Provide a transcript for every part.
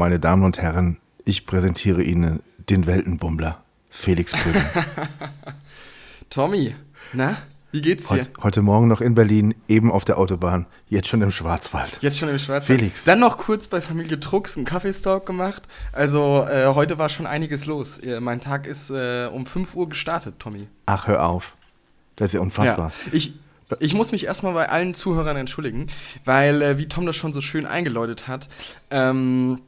Meine Damen und Herren, ich präsentiere Ihnen den Weltenbummler, Felix Brüggen. Tommy, na, wie geht's dir? Heut, heute Morgen noch in Berlin, eben auf der Autobahn, jetzt schon im Schwarzwald. Jetzt schon im Schwarzwald. Felix. Dann noch kurz bei Familie Trucks einen Kaffeestalk gemacht. Also äh, heute war schon einiges los. Äh, mein Tag ist äh, um 5 Uhr gestartet, Tommy. Ach, hör auf. Das ist ja unfassbar. Ja. Ich, ich muss mich erstmal bei allen Zuhörern entschuldigen, weil, äh, wie Tom das schon so schön eingeläutet hat, ähm,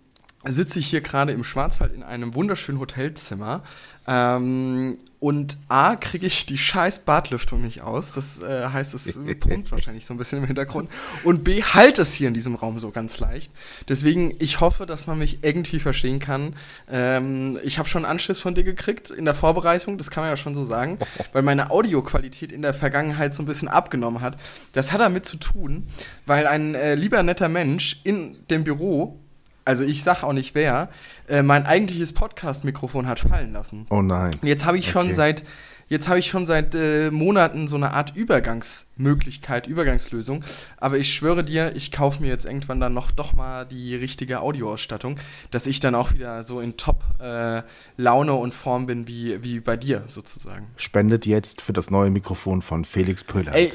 sitze ich hier gerade im Schwarzwald in einem wunderschönen Hotelzimmer. Ähm, und A, kriege ich die scheiß Badlüftung nicht aus. Das äh, heißt, es brummt wahrscheinlich so ein bisschen im Hintergrund. Und B, halt es hier in diesem Raum so ganz leicht. Deswegen, ich hoffe, dass man mich irgendwie verstehen kann. Ähm, ich habe schon Anschluss von dir gekriegt in der Vorbereitung, das kann man ja schon so sagen, weil meine Audioqualität in der Vergangenheit so ein bisschen abgenommen hat. Das hat damit zu tun, weil ein äh, lieber netter Mensch in dem Büro also ich sag auch nicht wer, äh, mein eigentliches Podcast-Mikrofon hat fallen lassen. Oh nein. Jetzt habe ich schon Okay. seit jetzt habe ich schon seit äh, Monaten so eine Art Übergangsmöglichkeit, Übergangslösung. Aber ich schwöre dir, ich kaufe mir jetzt irgendwann dann noch doch mal die richtige Audioausstattung, dass ich dann auch wieder so in Top-Laune und Form bin wie, wie bei dir sozusagen. Spendet jetzt für das neue Mikrofon von Felix Pöhler. Ey,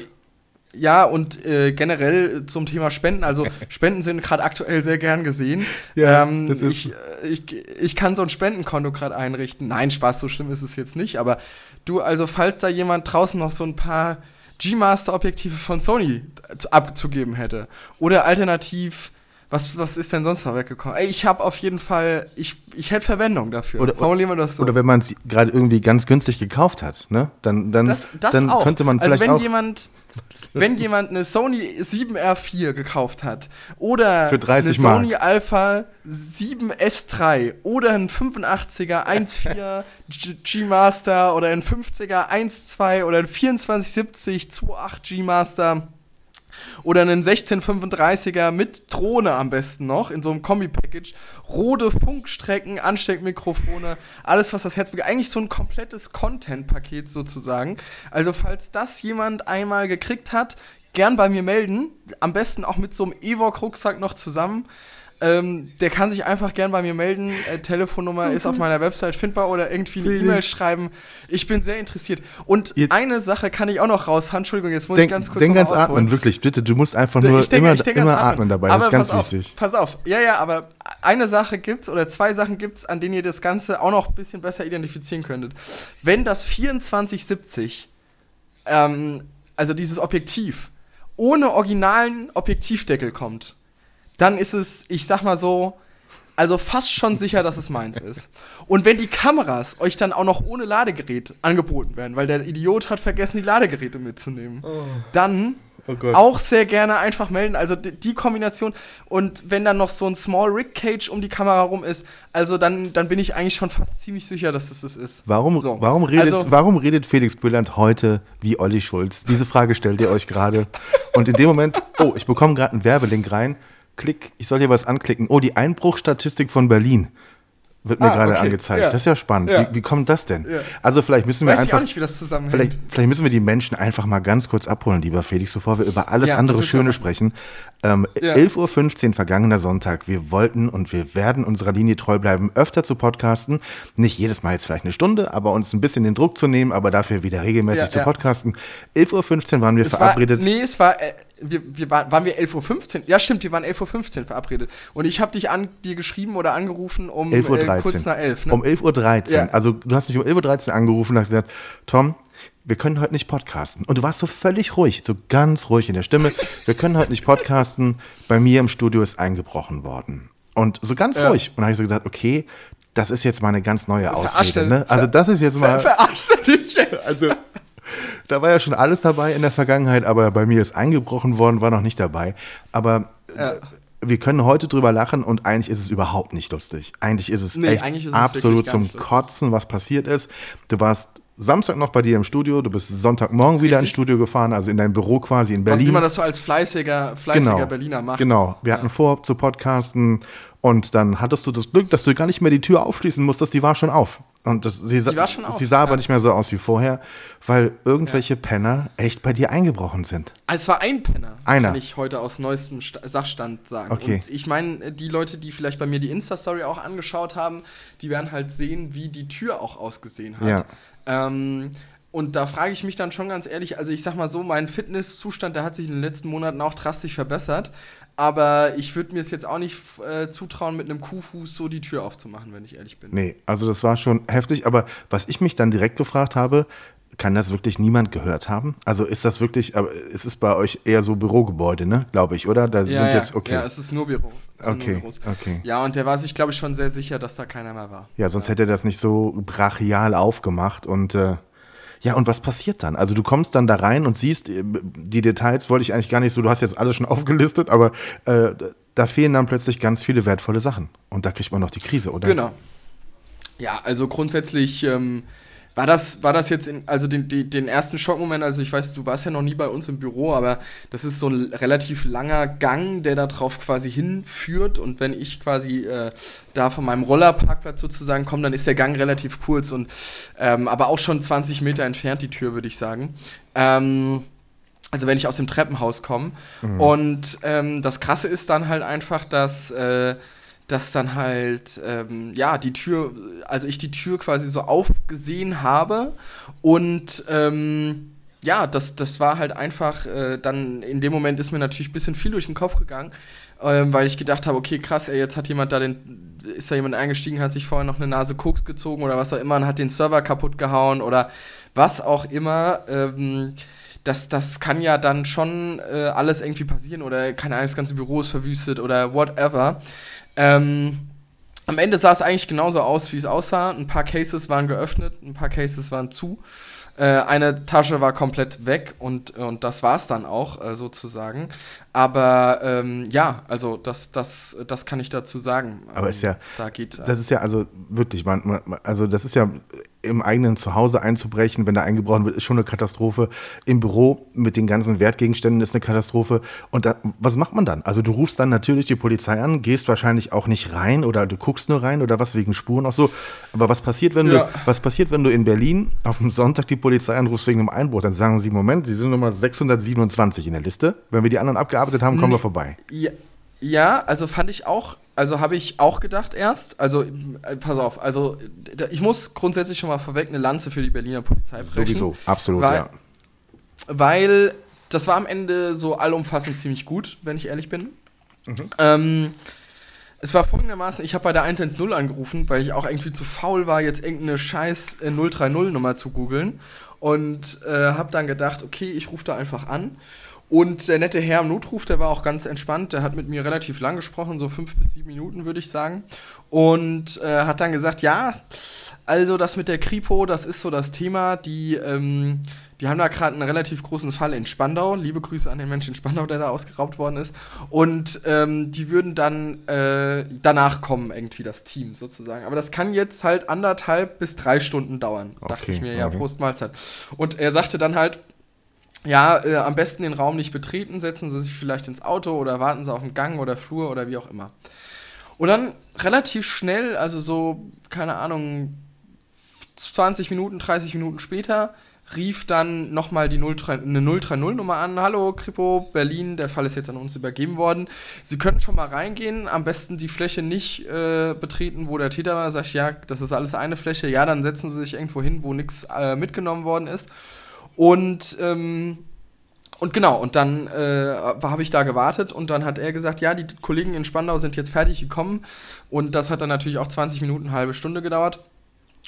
ja, und äh, generell zum Thema Spenden, also Spenden sind gerade aktuell sehr gern gesehen. Ja, ähm, das ist- ich, äh, ich, ich kann so ein Spendenkonto gerade einrichten. Nein, Spaß, so schlimm ist es jetzt nicht, aber du, also falls da jemand draußen noch so ein paar G-Master-Objektive von Sony zu- abzugeben hätte oder alternativ, was, was ist denn sonst noch weggekommen? Ey, ich habe auf jeden Fall, ich, ich hätte Verwendung dafür. Oder- Formulieren wir das so. Oder wenn man es gerade irgendwie ganz günstig gekauft hat, ne? Dann, dann, Das, das dann auch. könnte man also vielleicht wenn auch jemand, wenn jemand eine Sony 7R4 gekauft hat oder Für 30 eine Mark. Sony Alpha 7S3 oder ein 85er 1.4 G- G-Master oder ein 50er 1.2 oder ein 2470 2.8 G-Master oder einen 1635er mit Drohne am besten noch, in so einem Kombi-Package. Rode Funkstrecken, Ansteckmikrofone, alles, was das Herz begehrt. Eigentlich so ein komplettes Content-Paket sozusagen. Also, falls das jemand einmal gekriegt hat, gern bei mir melden. Am besten auch mit so einem Evoque-Rucksack noch zusammen. Ähm, der kann sich einfach gern bei mir melden. Äh, Telefonnummer ist auf meiner Website findbar oder irgendwie eine. E-Mail schreiben. Ich bin sehr interessiert. Und Jetzt- eine Sache kann ich auch noch raus. Entschuldigung, jetzt muss ich denk, ganz kurz denk ganz ausholen. atmen, wirklich, bitte. Du musst einfach nur Ich denke- immer, ich denke immer ans atmen dabei. Das Aber ist ganz pass wichtig. Auf, pass auf. Ja, ja, aber eine Sache gibt's oder zwei Sachen gibt's, an denen ihr das Ganze auch noch ein bisschen besser identifizieren könntet. Wenn das 2470, ähm, also dieses Objektiv, ohne originalen Objektivdeckel kommt, dann ist es, ich sag mal so, also fast schon sicher, dass es meins ist. Und wenn die Kameras euch dann auch noch ohne Ladegerät angeboten werden, weil der Idiot hat vergessen, die Ladegeräte mitzunehmen, dann Oh auch sehr gerne einfach melden. Also die, die Kombination und wenn dann noch so ein Small Rig Cage um die Kamera rum ist, also dann, dann bin ich eigentlich schon fast ziemlich sicher, dass das das ist. Warum, So. warum, redet, Also- warum redet Felix Bülland heute wie Olli Schulz? Diese Frage stellt ihr euch gerade. Und in dem Moment, oh, ich bekomme gerade einen Werbelink rein. Klick, ich soll hier was anklicken. Oh, die Einbruchstatistik von Berlin wird mir Ah, gerade okay. angezeigt. Ja. Das ist ja spannend. Ja. Wie, wie kommt das denn? Ja. Also vielleicht müssen wir Weiß ich einfach auch nicht, wie das zusammenhängt. Vielleicht, vielleicht müssen wir die Menschen einfach mal ganz kurz abholen, lieber Felix, bevor wir über alles andere ich Schöne sprechen. Ähm, Ja. 11.15 Uhr vergangener Sonntag. Wir wollten und wir werden unserer Linie treu bleiben, öfter zu podcasten. Nicht jedes Mal jetzt vielleicht eine Stunde, aber uns ein bisschen den Druck zu nehmen, aber dafür wieder regelmäßig zu podcasten. 11.15 Uhr waren wir Es verabredet. War, nee, es war, äh, wir, wir waren, waren wir 11.15 Uhr? Ja, stimmt, wir waren 11.15 Uhr verabredet. Und ich habe dich an, dir geschrieben oder angerufen um 11.13 äh, kurz nach 11. Ne? Um 11.13 Uhr. Ja. Also du hast mich um 11.13 Uhr angerufen und hast gesagt, Tom, wir können heute nicht podcasten. Und du warst so völlig ruhig, so ganz ruhig in der Stimme. Wir können heute nicht podcasten. Bei mir im Studio ist eingebrochen worden. Und so ganz Ja. ruhig. Und dann habe ich so gesagt, okay, das ist jetzt mal eine ganz neue Verarscht Ausrede. Ne? Also das ist jetzt Ver mal... verarscht er dich jetzt? Also, da war ja schon alles dabei in der Vergangenheit, aber bei mir ist eingebrochen worden, war noch nicht dabei. Aber Ja. wir können heute drüber lachen und eigentlich ist es überhaupt nicht lustig. Eigentlich ist es Nee, echt ist es absolut zum. Kotzen, was passiert ist. Du warst Samstag noch bei dir im Studio, du bist Sonntagmorgen wieder ins Richtig. Studio gefahren, also in dein Büro quasi in Berlin. wie man das so als fleißiger, fleißiger genau. Berliner macht. Genau. Wir hatten vor zu podcasten und dann hattest du das Glück, dass du gar nicht mehr die Tür aufschließen musstest, die war schon auf. Und das, sie, schon auf, sie sah aber ja. nicht mehr so aus wie vorher, weil irgendwelche Penner echt bei dir eingebrochen sind. Also es war ein Penner, Einer. kann ich heute aus neuestem Sta Sachstand sagen. Okay. Und ich meine, die Leute, die vielleicht bei mir die Insta-Story auch angeschaut haben, die werden halt sehen, wie die Tür auch ausgesehen hat. Ja. Ähm, und da frage ich mich dann schon ganz ehrlich, also ich sag mal so, mein Fitnesszustand, der hat sich in den letzten Monaten auch drastisch verbessert. Aber ich würde mir es jetzt auch nicht äh, zutrauen, mit einem Kuhfuß so die Tür aufzumachen, wenn ich ehrlich bin. Nee, also das war schon heftig, aber was ich mich dann direkt gefragt habe, kann das wirklich niemand gehört haben? Also ist das wirklich, aber es ist bei euch eher so Bürogebäude, ne, glaube ich, oder? Da Ja, sind ja, jetzt, okay. ja, es ist nur Büro. Okay, nur okay. Ja, und der war sich, glaube ich, schon sehr sicher, dass da keiner mehr war. Ja, sonst hätte er das nicht so brachial aufgemacht und äh, ja, und was passiert dann? Also du kommst dann da rein und siehst, äh, die Details wollte ich eigentlich gar nicht so, du hast jetzt alles schon aufgelistet, aber äh, da fehlen dann plötzlich ganz viele wertvolle Sachen. Und da kriegt man noch die Krise, oder? Genau. Ja, also grundsätzlich ähm, war, das, war das jetzt, in, also den, den, den ersten Schockmoment, also ich weiß, du warst ja noch nie bei uns im Büro, aber das ist so ein relativ langer Gang, der da drauf quasi hinführt und wenn ich quasi äh, da von meinem Rollerparkplatz sozusagen komme, dann ist der Gang relativ kurz und ähm, aber auch schon 20 Meter entfernt die Tür, würde ich sagen. Ähm, also wenn ich aus dem Treppenhaus komme. Und ähm, das Krasse ist dann halt einfach, dass, äh, dass dann halt, ähm, ja, die Tür, also ich die Tür quasi so aufgesehen habe und ähm, ja, das, das war halt einfach, äh, dann in dem Moment ist mir natürlich ein bisschen viel durch den Kopf gegangen, ähm, weil ich gedacht habe, okay, krass, ey, jetzt hat jemand da den, ist da jemand eingestiegen, hat sich vorher noch eine Nase Koks gezogen oder was auch immer und hat den Server kaputt gehauen oder was auch immer. Ähm, das, das kann ja dann schon äh, alles irgendwie passieren oder keine Ahnung, das ganze Büro ist verwüstet oder whatever. Ähm, am Ende sah es eigentlich genauso aus, wie es aussah. Ein paar Cases waren geöffnet, ein paar Cases waren zu. Äh, eine Tasche war komplett weg und, und das war es dann auch äh, sozusagen. Aber ähm, ja, also das, das, das kann ich dazu sagen. Aber ähm, ist ja- Da geht. Das ist ja also wirklich, man, man, also das ist ja im eigenen Zuhause einzubrechen, wenn da eingebrochen wird, ist schon eine Katastrophe. Im Büro mit den ganzen Wertgegenständen ist eine Katastrophe. Und da, was macht man dann? Also du rufst dann natürlich die Polizei an, gehst wahrscheinlich auch nicht rein oder du guckst nur rein oder was wegen Spuren auch so. Aber was passiert, wenn Ja. du, was passiert, wenn du in Berlin auf dem Sonntag die Polizei anrufst wegen einem Einbruch? Dann sagen sie, Moment, sie sind Nummer 627 in der Liste. Wenn wir die anderen abgearbeitet haben, kommen wir vorbei. Ja, ja, also fand ich auch, also habe ich auch gedacht erst. Also, äh, pass auf, also ich muss grundsätzlich schon mal vorweg eine Lanze für die Berliner Polizei brechen. Sowieso, absolut, weil, ja. Weil das war am Ende so allumfassend ziemlich gut, wenn ich ehrlich bin. Mhm. Ähm, es war folgendermaßen, ich habe bei der 110 angerufen, weil ich auch irgendwie zu faul war, jetzt irgendeine scheiß äh, 030-Nummer zu googeln. Und äh, habe dann gedacht, okay, ich rufe da einfach an. Und der nette Herr im Notruf, der war auch ganz entspannt, der hat mit mir relativ lang gesprochen, so fünf bis sieben Minuten, würde ich sagen. Und äh, hat dann gesagt, ja, also das mit der Kripo, das ist so das Thema. Die, ähm, die haben da gerade einen relativ großen Fall in Spandau. Liebe Grüße an den Menschen in Spandau, der da ausgeraubt worden ist. Und ähm, die würden dann äh, danach kommen, irgendwie das Team sozusagen. Aber das kann jetzt halt anderthalb bis drei Stunden dauern. Dachte Okay, ich mir, ja, okay. Prost Mahlzeit. Und er sagte dann halt, ja, äh, am besten den Raum nicht betreten, setzen Sie sich vielleicht ins Auto oder warten Sie auf dem Gang oder Flur oder wie auch immer. Und dann relativ schnell, also so, keine Ahnung, 20 Minuten, 30 Minuten später, rief dann nochmal die 03, eine 030-Nummer an. Hallo, Kripo, Berlin, der Fall ist jetzt an uns übergeben worden. Sie könnten schon mal reingehen, am besten die Fläche nicht äh, betreten, wo der Täter war. Sag ich, ja, das ist alles eine Fläche. Ja, dann setzen Sie sich irgendwo hin, wo nichts äh, mitgenommen worden ist. Und, ähm, und genau, und dann äh, habe ich da gewartet und dann hat er gesagt, ja, die Kollegen in Spandau sind jetzt fertig gekommen. Und das hat dann natürlich auch 20 Minuten, eine halbe Stunde gedauert.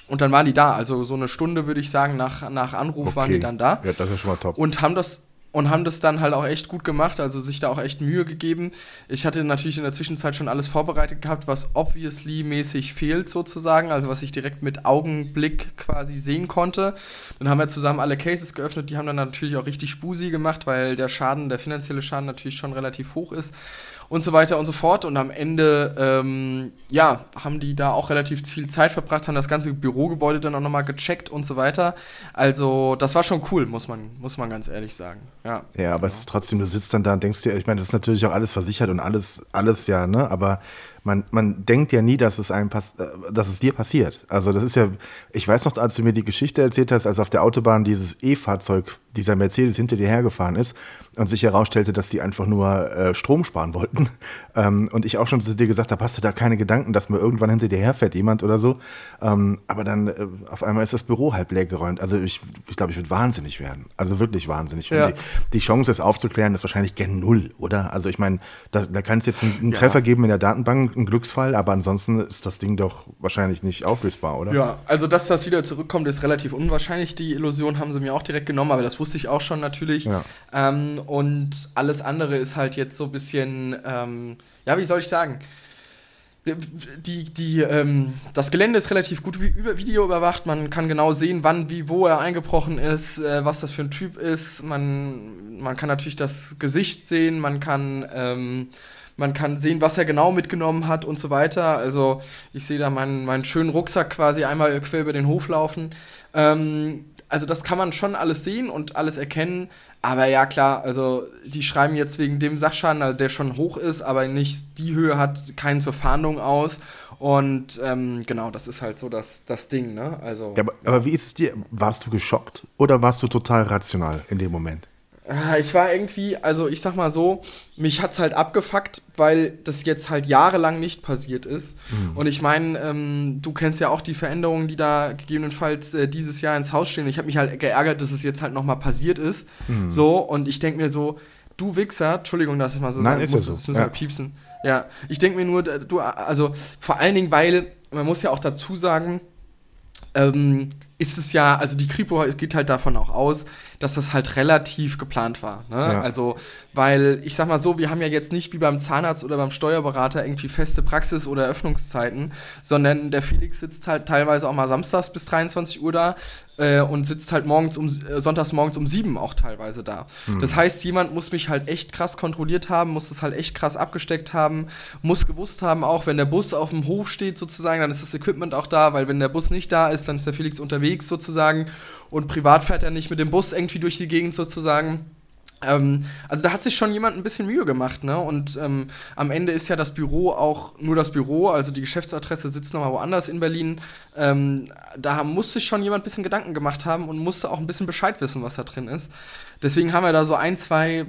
Und dann waren die da. Also so eine Stunde, würde ich sagen, nach, nach Anruf waren die dann da Ja, das ist schon mal top. und haben das und haben das dann halt auch echt gut gemacht, also sich da auch echt Mühe gegeben. Ich hatte natürlich in der Zwischenzeit schon alles vorbereitet gehabt, was obviously mäßig fehlt sozusagen, also was ich direkt mit Augenblick quasi sehen konnte. Dann haben wir zusammen alle Cases geöffnet, die haben dann natürlich auch richtig Spusi gemacht, weil der Schaden, der finanzielle Schaden natürlich schon relativ hoch ist. Und so weiter und so fort. Und am Ende, ähm, ja, haben die da auch relativ viel Zeit verbracht, haben das ganze Bürogebäude dann auch nochmal gecheckt und so weiter. Also, das war schon cool, muss man, muss man ganz ehrlich sagen. Ja, ja aber genau. es ist trotzdem, du sitzt dann da und denkst dir, ich meine, das ist natürlich auch alles versichert und alles, alles ja, ne? Aber man, man denkt ja nie, dass es einem pass äh, dass es dir passiert. Also das ist ja, ich weiß noch, als du mir die Geschichte erzählt hast, als auf der Autobahn dieses E-Fahrzeug, dieser Mercedes hinter dir hergefahren ist und sich herausstellte, dass die einfach nur äh, Strom sparen wollten. Ähm, und ich auch schon zu dir gesagt habe, hast du da keine Gedanken, dass mir irgendwann hinter dir herfährt jemand oder so. Ähm, aber dann äh, auf einmal ist das Büro halb leer geräumt. Also ich, ich glaube, ich würde wahnsinnig werden. Also wirklich wahnsinnig. Ja. Die, die, Chance, es aufzuklären, ist wahrscheinlich gen Null, oder? Also ich meine, da, da kann es jetzt einen, einen ja. Treffer geben in der Datenbank, ein Glücksfall, aber ansonsten ist das Ding doch wahrscheinlich nicht auflösbar, oder? Ja, also dass das wieder zurückkommt, ist relativ unwahrscheinlich. Die Illusion haben sie mir auch direkt genommen, aber das wusste ich auch schon natürlich. Ja. Ähm, und alles andere ist halt jetzt so ein bisschen, ähm, ja, wie soll ich sagen? Die, die, ähm, das Gelände ist relativ gut über Video überwacht. Man kann genau sehen, wann, wie, wo er eingebrochen ist, äh, was das für ein Typ ist. Man, man kann natürlich das Gesicht sehen, man kann ähm, man kann sehen, was er genau mitgenommen hat und so weiter. Also ich sehe da meinen, meinen schönen Rucksack quasi einmal quer über den Hof laufen. Ähm, also das kann man schon alles sehen und alles erkennen. Aber ja, klar, also die schreiben jetzt wegen dem Sachschaden, also der schon hoch ist, aber nicht die Höhe hat, keinen zur Fahndung aus. Und ähm, genau, das ist halt so das, das Ding, ne? Also, ja, aber, aber wie ist es dir? Warst du geschockt oder warst du total rational in dem Moment? Ah, ich war irgendwie, also ich sag mal so, mich hat's halt abgefuckt, weil das jetzt halt jahrelang nicht passiert ist. Mhm. Und ich meine, ähm, du kennst ja auch die Veränderungen, die da gegebenenfalls äh, dieses Jahr ins Haus stehen. Ich habe mich halt geärgert, dass es jetzt halt nochmal passiert ist. Mhm. So, und ich denk mir so, du Wichser, Entschuldigung, dass ich mal so Nein, sagen muss, so. das müssen ja. wir piepsen. Ja, ich denk mir nur, du, also vor allen Dingen, weil, man muss ja auch dazu sagen, ähm, ist es ja, also die Kripo geht halt davon auch aus, dass das halt relativ geplant war. Ne? Ja. Also, weil ich sag mal so, wir haben ja jetzt nicht wie beim Zahnarzt oder beim Steuerberater irgendwie feste Praxis oder Öffnungszeiten, sondern der Felix sitzt halt teilweise auch mal samstags bis 23 Uhr da äh, und sitzt halt morgens um äh, sonntags morgens um sieben auch teilweise da. Mhm. Das heißt, jemand muss mich halt echt krass kontrolliert haben, muss das halt echt krass abgesteckt haben, muss gewusst haben, auch wenn der Bus auf dem Hof steht sozusagen, dann ist das Equipment auch da, weil wenn der Bus nicht da ist, dann ist der Felix unterwegs sozusagen und privat fährt er nicht mit dem Bus irgendwie durch die Gegend sozusagen. Ähm, also da hat sich schon jemand ein bisschen Mühe gemacht, ne? Und ähm, am Ende ist ja das Büro auch nur das Büro, also die Geschäftsadresse sitzt nochmal woanders in Berlin. Ähm, da musste sich schon jemand ein bisschen Gedanken gemacht haben und musste auch ein bisschen Bescheid wissen, was da drin ist. Deswegen haben wir da so ein, zwei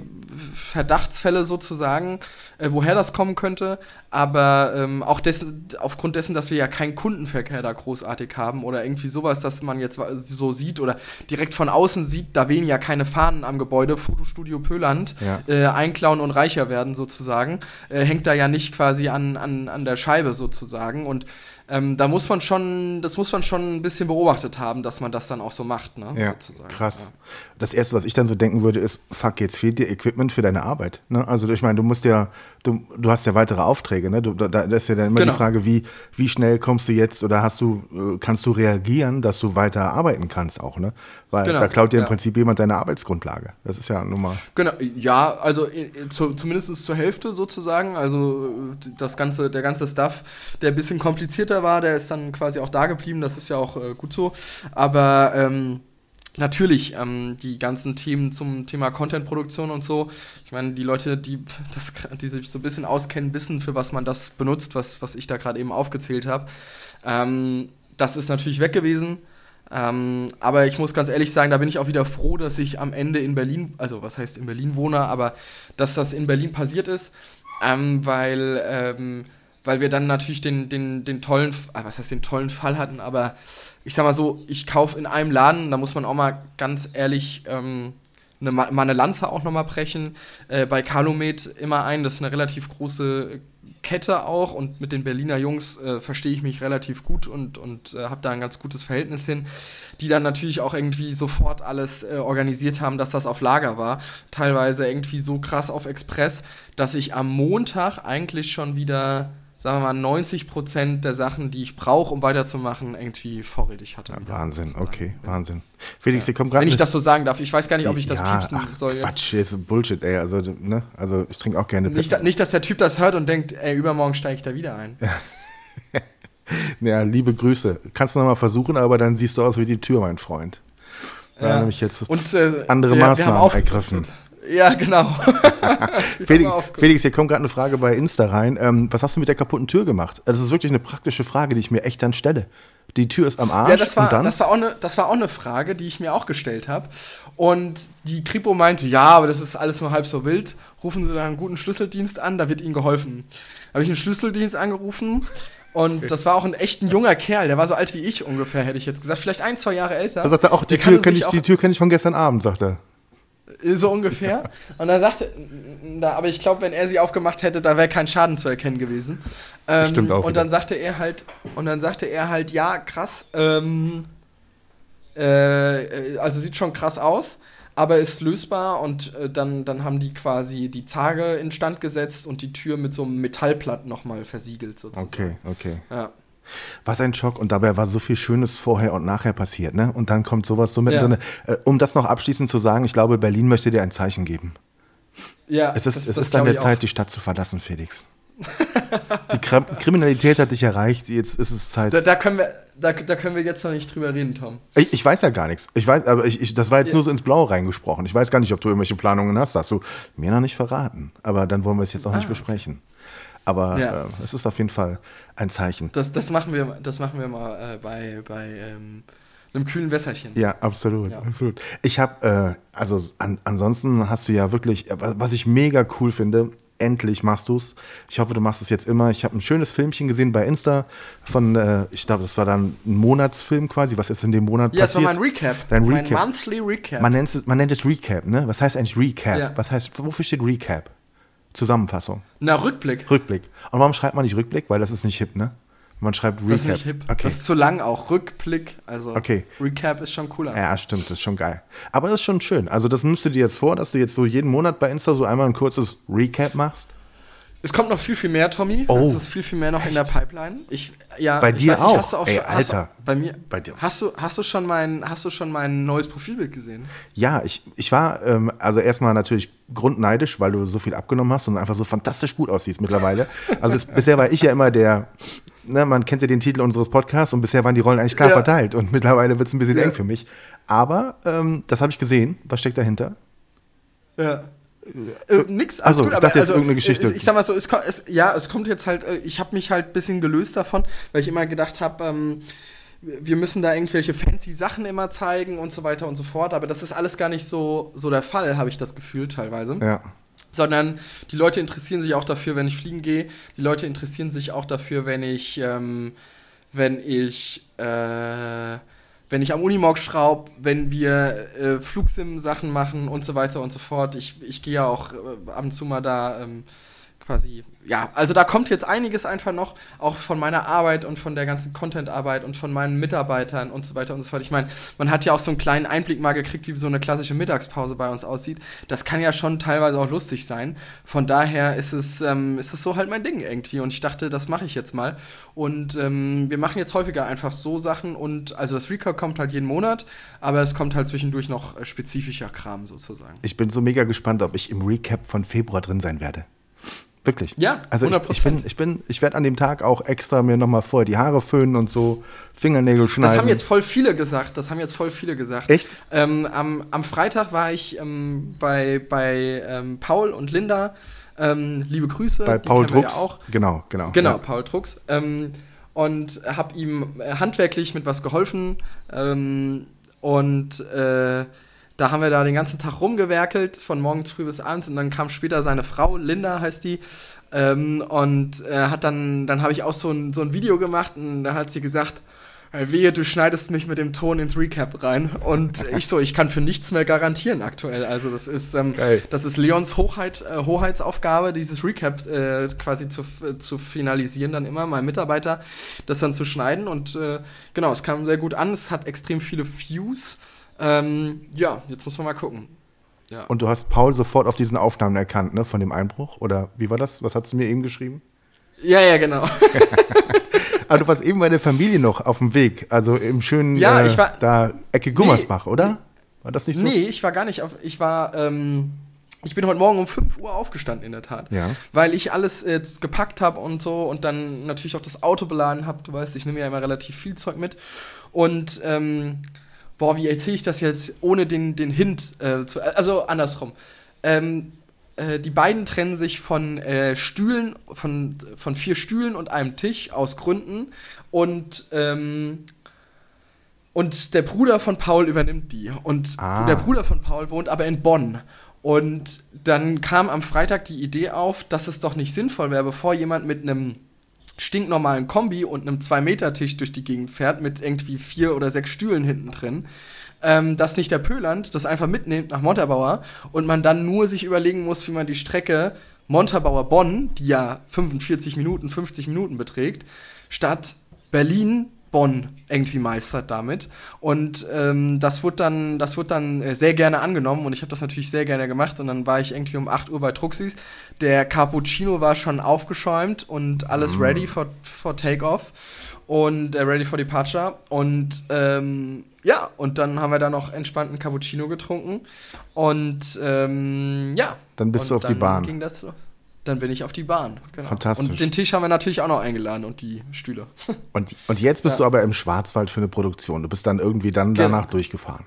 Verdachtsfälle sozusagen, äh, woher das kommen könnte. Aber ähm, auch dessen, aufgrund dessen, dass wir ja keinen Kundenverkehr da großartig haben oder irgendwie sowas, dass man jetzt so sieht oder direkt von außen sieht, da wehen ja keine Fahnen am Gebäude, Fotostudio Pöland, ja. äh, einklauen und reicher werden sozusagen, äh, hängt da ja nicht quasi an, an, an der Scheibe sozusagen. Und ähm, da muss man schon, das muss man schon ein bisschen beobachtet haben, dass man das dann auch so macht, ne? Ja, sozusagen. krass. Ja. Das erste, was ich dann so denken würde, ist, fuck, jetzt fehlt dir Equipment für deine Arbeit. Ne? Also ich meine, du musst ja, du, du hast ja weitere Aufträge, ne? Du, da, da ist ja dann immer genau. die Frage, wie, wie schnell kommst du jetzt oder hast du, äh, kannst du reagieren, dass du weiter arbeiten kannst auch, ne? Weil genau. da klaut dir im ja. Prinzip jemand deine Arbeitsgrundlage. Das ist ja nun mal. Genau, ja, also äh, zu, zumindest zur Hälfte sozusagen. Also das ganze, der ganze Stuff, der ein bisschen komplizierter war, der ist dann quasi auch da geblieben. Das ist ja auch äh, gut so. Aber ähm, Natürlich, ähm, die ganzen Themen zum Thema Content-Produktion und so. Ich meine, die Leute, die, das, die sich so ein bisschen auskennen, wissen, für was man das benutzt, was, was ich da gerade eben aufgezählt habe. Ähm, das ist natürlich weg gewesen. Ähm, aber ich muss ganz ehrlich sagen, da bin ich auch wieder froh, dass ich am Ende in Berlin, also was heißt in Berlin wohne, aber dass das in Berlin passiert ist, ähm, weil, ähm, weil wir dann natürlich den, den, den tollen, äh, was heißt den tollen Fall hatten, aber ich sag mal so, ich kaufe in einem Laden, da muss man auch mal ganz ehrlich ähm, eine, mal Lanze auch nochmal brechen, äh, bei Calumet immer ein, das ist eine relativ große Kette auch und mit den Berliner Jungs äh, verstehe ich mich relativ gut und, und äh, habe da ein ganz gutes Verhältnis hin, die dann natürlich auch irgendwie sofort alles äh, organisiert haben, dass das auf Lager war. Teilweise irgendwie so krass auf Express, dass ich am Montag eigentlich schon wieder sagen wir mal, 90 Prozent der Sachen, die ich brauche, um weiterzumachen, irgendwie vorrätig hatte. wieder, Wahnsinn, sozusagen. okay, Ja. Wahnsinn. Felix, hier kommt gerade Wenn ich das so sagen darf. Ich weiß gar nicht, ob ich das ja, piepsen ach, soll jetzt. Quatsch, jetzt Bullshit, ey. Also, ne? also ich trinke auch gerne Nicht, da- nicht, dass der Typ das hört und denkt, ey, übermorgen steige ich da wieder ein. Ja, liebe Grüße. Kannst du nochmal versuchen, aber dann siehst du aus wie die Tür, mein Freund. Ja, Ja. nämlich jetzt Und äh, Andere Maßnahmen ergriffen. Ja, genau. Felix. Felix, hier kommt gerade eine Frage bei Insta rein. Ähm, was hast du mit der kaputten Tür gemacht? Also, Das ist wirklich eine praktische Frage, die ich mir echt dann stelle. Die Tür ist am Arsch Ja, das war, und dann. das, war auch eine, das war auch eine Frage, die ich mir auch gestellt habe. Und die Kripo meinte, ja, aber das ist alles nur halb so wild. Rufen Sie da einen guten Schlüsseldienst an, da wird Ihnen geholfen. Habe ich einen Schlüsseldienst angerufen und das war auch ein echt ein junger Kerl, der war so alt wie ich ungefähr, hätte ich jetzt gesagt. Vielleicht ein, zwei Jahre älter. da sagt er auch, die Tür kenne ich, auch- die Tür kenn ich von gestern Abend, sagt er. So ungefähr. Und da sagte, da, aber ich glaube, wenn er sie aufgemacht hätte, da wäre kein Schaden zu erkennen gewesen. Ähm, Stimmt auch Und wieder. dann sagte er halt, und dann sagte er halt, ja, krass, ähm, äh, also sieht schon krass aus, aber ist lösbar und äh, dann, dann haben die quasi die Zarge instand gesetzt und die Tür mit so einem Metallblatt nochmal versiegelt sozusagen. Okay, okay. Ja. Was ein Schock und dabei war so viel Schönes vorher und nachher passiert, ne? Und dann kommt sowas so mittendrin. Äh, um das noch abschließend zu sagen, ich glaube, Berlin möchte dir ein Zeichen geben. ja Es ist, das- es das ist an der ich auch. Zeit, die Stadt zu verlassen, Felix. die Krim Kriminalität hat dich erreicht, jetzt ist es Zeit. Da, da, können wir, da, da können wir jetzt noch nicht drüber reden, Tom. Ich, ich weiß ja gar nichts. Ich weiß, aber ich, ich, das war jetzt nur so ins Blaue reingesprochen. Ich weiß gar nicht, ob du irgendwelche Planungen hast. Das hast du mir noch nicht verraten. Aber dann wollen wir es jetzt auch nicht besprechen. Aber. Ja. äh, es ist auf jeden Fall ein Zeichen. Das, das, machen, wir, das machen wir mal äh, bei, bei ähm, einem kühlen Wässerchen. Ja, absolut, Ja. absolut. Ich habe, äh, also an, ansonsten hast du ja wirklich, äh, was ich mega cool finde, endlich machst du's. Ich hoffe, du machst es jetzt immer. Ich habe ein schönes Filmchen gesehen bei Insta von, äh, ich glaube, das war dann ein Monatsfilm quasi, was jetzt in dem Monat Ja, das war passiert. mein Recap. Dein Mein Recap. Monthly Recap. Man nennt, es, man nennt es Recap, ne? Was heißt eigentlich Recap? Ja. Was heißt, wofür steht Recap? Zusammenfassung. Na, Rückblick. Rückblick. Und warum schreibt man nicht Rückblick? Weil das ist nicht hip, ne? Man schreibt Recap. Das ist nicht hip. Okay. Das ist zu lang auch. Rückblick. Also Okay. Recap ist schon cooler. Ja, stimmt, das ist schon geil. Aber das ist schon schön. Also, das nimmst du dir jetzt vor, dass du jetzt so jeden Monat bei Insta so einmal ein kurzes Recap machst. Es kommt noch viel, viel mehr, Tommy. Oh. Es ist viel, viel mehr noch in der Pipeline. Ich, ja, Bei dir nicht, auch? Hast du auch Ey, schon, Alter. Du, bei mir. Bei dir. Hast du, hast du schon mein, hast du schon mein neues Profilbild gesehen? Ja, ich, ich war ähm, also erstmal natürlich grundneidisch, weil du so viel abgenommen hast und einfach so fantastisch gut aussiehst mittlerweile. Also es, bisher war ich ja immer der, ne, man kennt ja den Titel unseres Podcasts und bisher waren die Rollen eigentlich klar Ja. verteilt und mittlerweile wird es ein bisschen Ja. eng für mich. Aber ähm, das habe ich gesehen. Was steckt dahinter? Ja. Äh, nix, alles Also, gut, ich aber dachte jetzt irgendeine Geschichte. äh, Ich sag mal so, es, es, ja, es kommt jetzt halt, äh, ich habe mich halt ein bisschen gelöst davon, weil ich immer gedacht habe, ähm, wir müssen da irgendwelche fancy Sachen immer zeigen und so weiter und so fort, aber das ist alles gar nicht so, so der Fall, habe ich das Gefühl teilweise. Ja. Sondern die Leute interessieren sich auch dafür, wenn ich fliegen gehe. Die Leute interessieren sich auch dafür, wenn ich, ähm, wenn ich, äh, wenn ich am Unimog schraub, wenn wir äh, Flugsim-Sachen machen und so weiter und so fort. Ich, ich gehe ja auch äh, ab und zu mal da ähm, quasi, ja, also da kommt jetzt einiges einfach noch, auch von meiner Arbeit und von der ganzen Content-Arbeit und von meinen Mitarbeitern und so weiter und so fort. Ich meine, man hat ja auch so einen kleinen Einblick mal gekriegt, wie so eine klassische Mittagspause bei uns aussieht. Das kann ja schon teilweise auch lustig sein. Von daher ist es, ähm, ist es so halt mein Ding irgendwie. Und ich dachte, das mache ich jetzt mal. Und ähm, wir machen jetzt häufiger einfach so Sachen und also das Recap kommt halt jeden Monat, aber es kommt halt zwischendurch noch spezifischer Kram sozusagen. Ich bin so mega gespannt, ob ich im Recap von Februar drin sein werde. Wirklich. Ja, also ich, ich bin, ich bin, ich werde an dem Tag auch extra mir nochmal vorher die Haare föhnen und so Fingernägel schneiden. Das haben jetzt voll viele gesagt. Das haben jetzt voll viele gesagt. Echt? Ähm, am, am Freitag war ich ähm, bei, bei ähm, Paul und Linda. Ähm, liebe Grüße. bei Paul Drucks. Ja auch. Genau, genau. Genau, Ja. Paul Drucks. Ähm, und habe ihm äh, handwerklich mit was geholfen. Ähm, und äh, da haben wir da den ganzen Tag rumgewerkelt, von morgens früh bis abends. Und dann kam später seine Frau, Linda heißt die. Ähm, und äh, hat dann, dann habe ich auch so ein, so ein Video gemacht und da hat sie gesagt, wehe, du schneidest mich mit dem Ton ins Recap rein. Und ich so, ich kann für nichts mehr garantieren aktuell. Also das ist, ähm, das ist Leons Hochheit, äh, Hoheitsaufgabe, dieses Recap äh, quasi zu, zu finalisieren, dann immer, mein Mitarbeiter, das dann zu schneiden. Und äh, genau, es kam sehr gut an, es hat extrem viele Views. Ähm, ja, jetzt muss man mal gucken. Ja. Und du hast Paul sofort auf diesen Aufnahmen erkannt, ne, von dem Einbruch? Oder wie war das? Was hat sie mir eben geschrieben? Ja, ja, genau. Aber du warst eben bei der Familie noch auf dem Weg, also im schönen, Ja, äh, ich war- da Ecke Gummersbach, oder? War das nicht so? Nee, ich war gar nicht auf. Ich war. Ähm, ich bin heute Morgen um 5 Uhr aufgestanden, in der Tat. Ja. Weil ich alles äh, gepackt habe und so und dann natürlich auch das Auto beladen habe. Du weißt, ich nehme ja immer relativ viel Zeug mit. Und, ähm, boah, wie erzähle ich das jetzt, ohne den, den Hint äh, zu. Also andersrum. Ähm, äh, die beiden trennen sich von äh, Stühlen, von, von vier Stühlen und einem Tisch aus Gründen. Und ähm, und der Bruder von Paul übernimmt die. Und Ah. der Bruder von Paul wohnt aber in Bonn. Und dann kam am Freitag die Idee auf, dass es doch nicht sinnvoll wäre, bevor jemand mit einem stinknormalen Kombi und einem 2-Meter-Tisch durch die Gegend fährt, mit irgendwie vier oder sechs Stühlen hinten drin, ähm, dass nicht der Pöland das einfach mitnimmt nach Montabaur und man dann nur sich überlegen muss, wie man die Strecke Montabaur-Bonn, die ja 45 Minuten, 50 Minuten beträgt, statt Berlin Bonn irgendwie meistert damit. Und ähm, das wurde dann, das wurde dann äh, sehr gerne angenommen und ich habe das natürlich sehr gerne gemacht. Und dann war ich irgendwie um 8 Uhr bei Truxis. Der Cappuccino war schon aufgeschäumt und alles ready for, for Takeoff und äh, ready for Departure. Und ähm, ja, und dann haben wir da noch entspannten Cappuccino getrunken. Und ähm, ja. Dann bist und du auf die Bahn. Ging das so. Dann bin ich auf die Bahn. Genau. Fantastisch. Und den Tisch haben wir natürlich auch noch eingeladen und die Stühle. Und, und jetzt bist Ja. du aber im Schwarzwald für eine Produktion. Du bist dann irgendwie dann Genau. danach durchgefahren.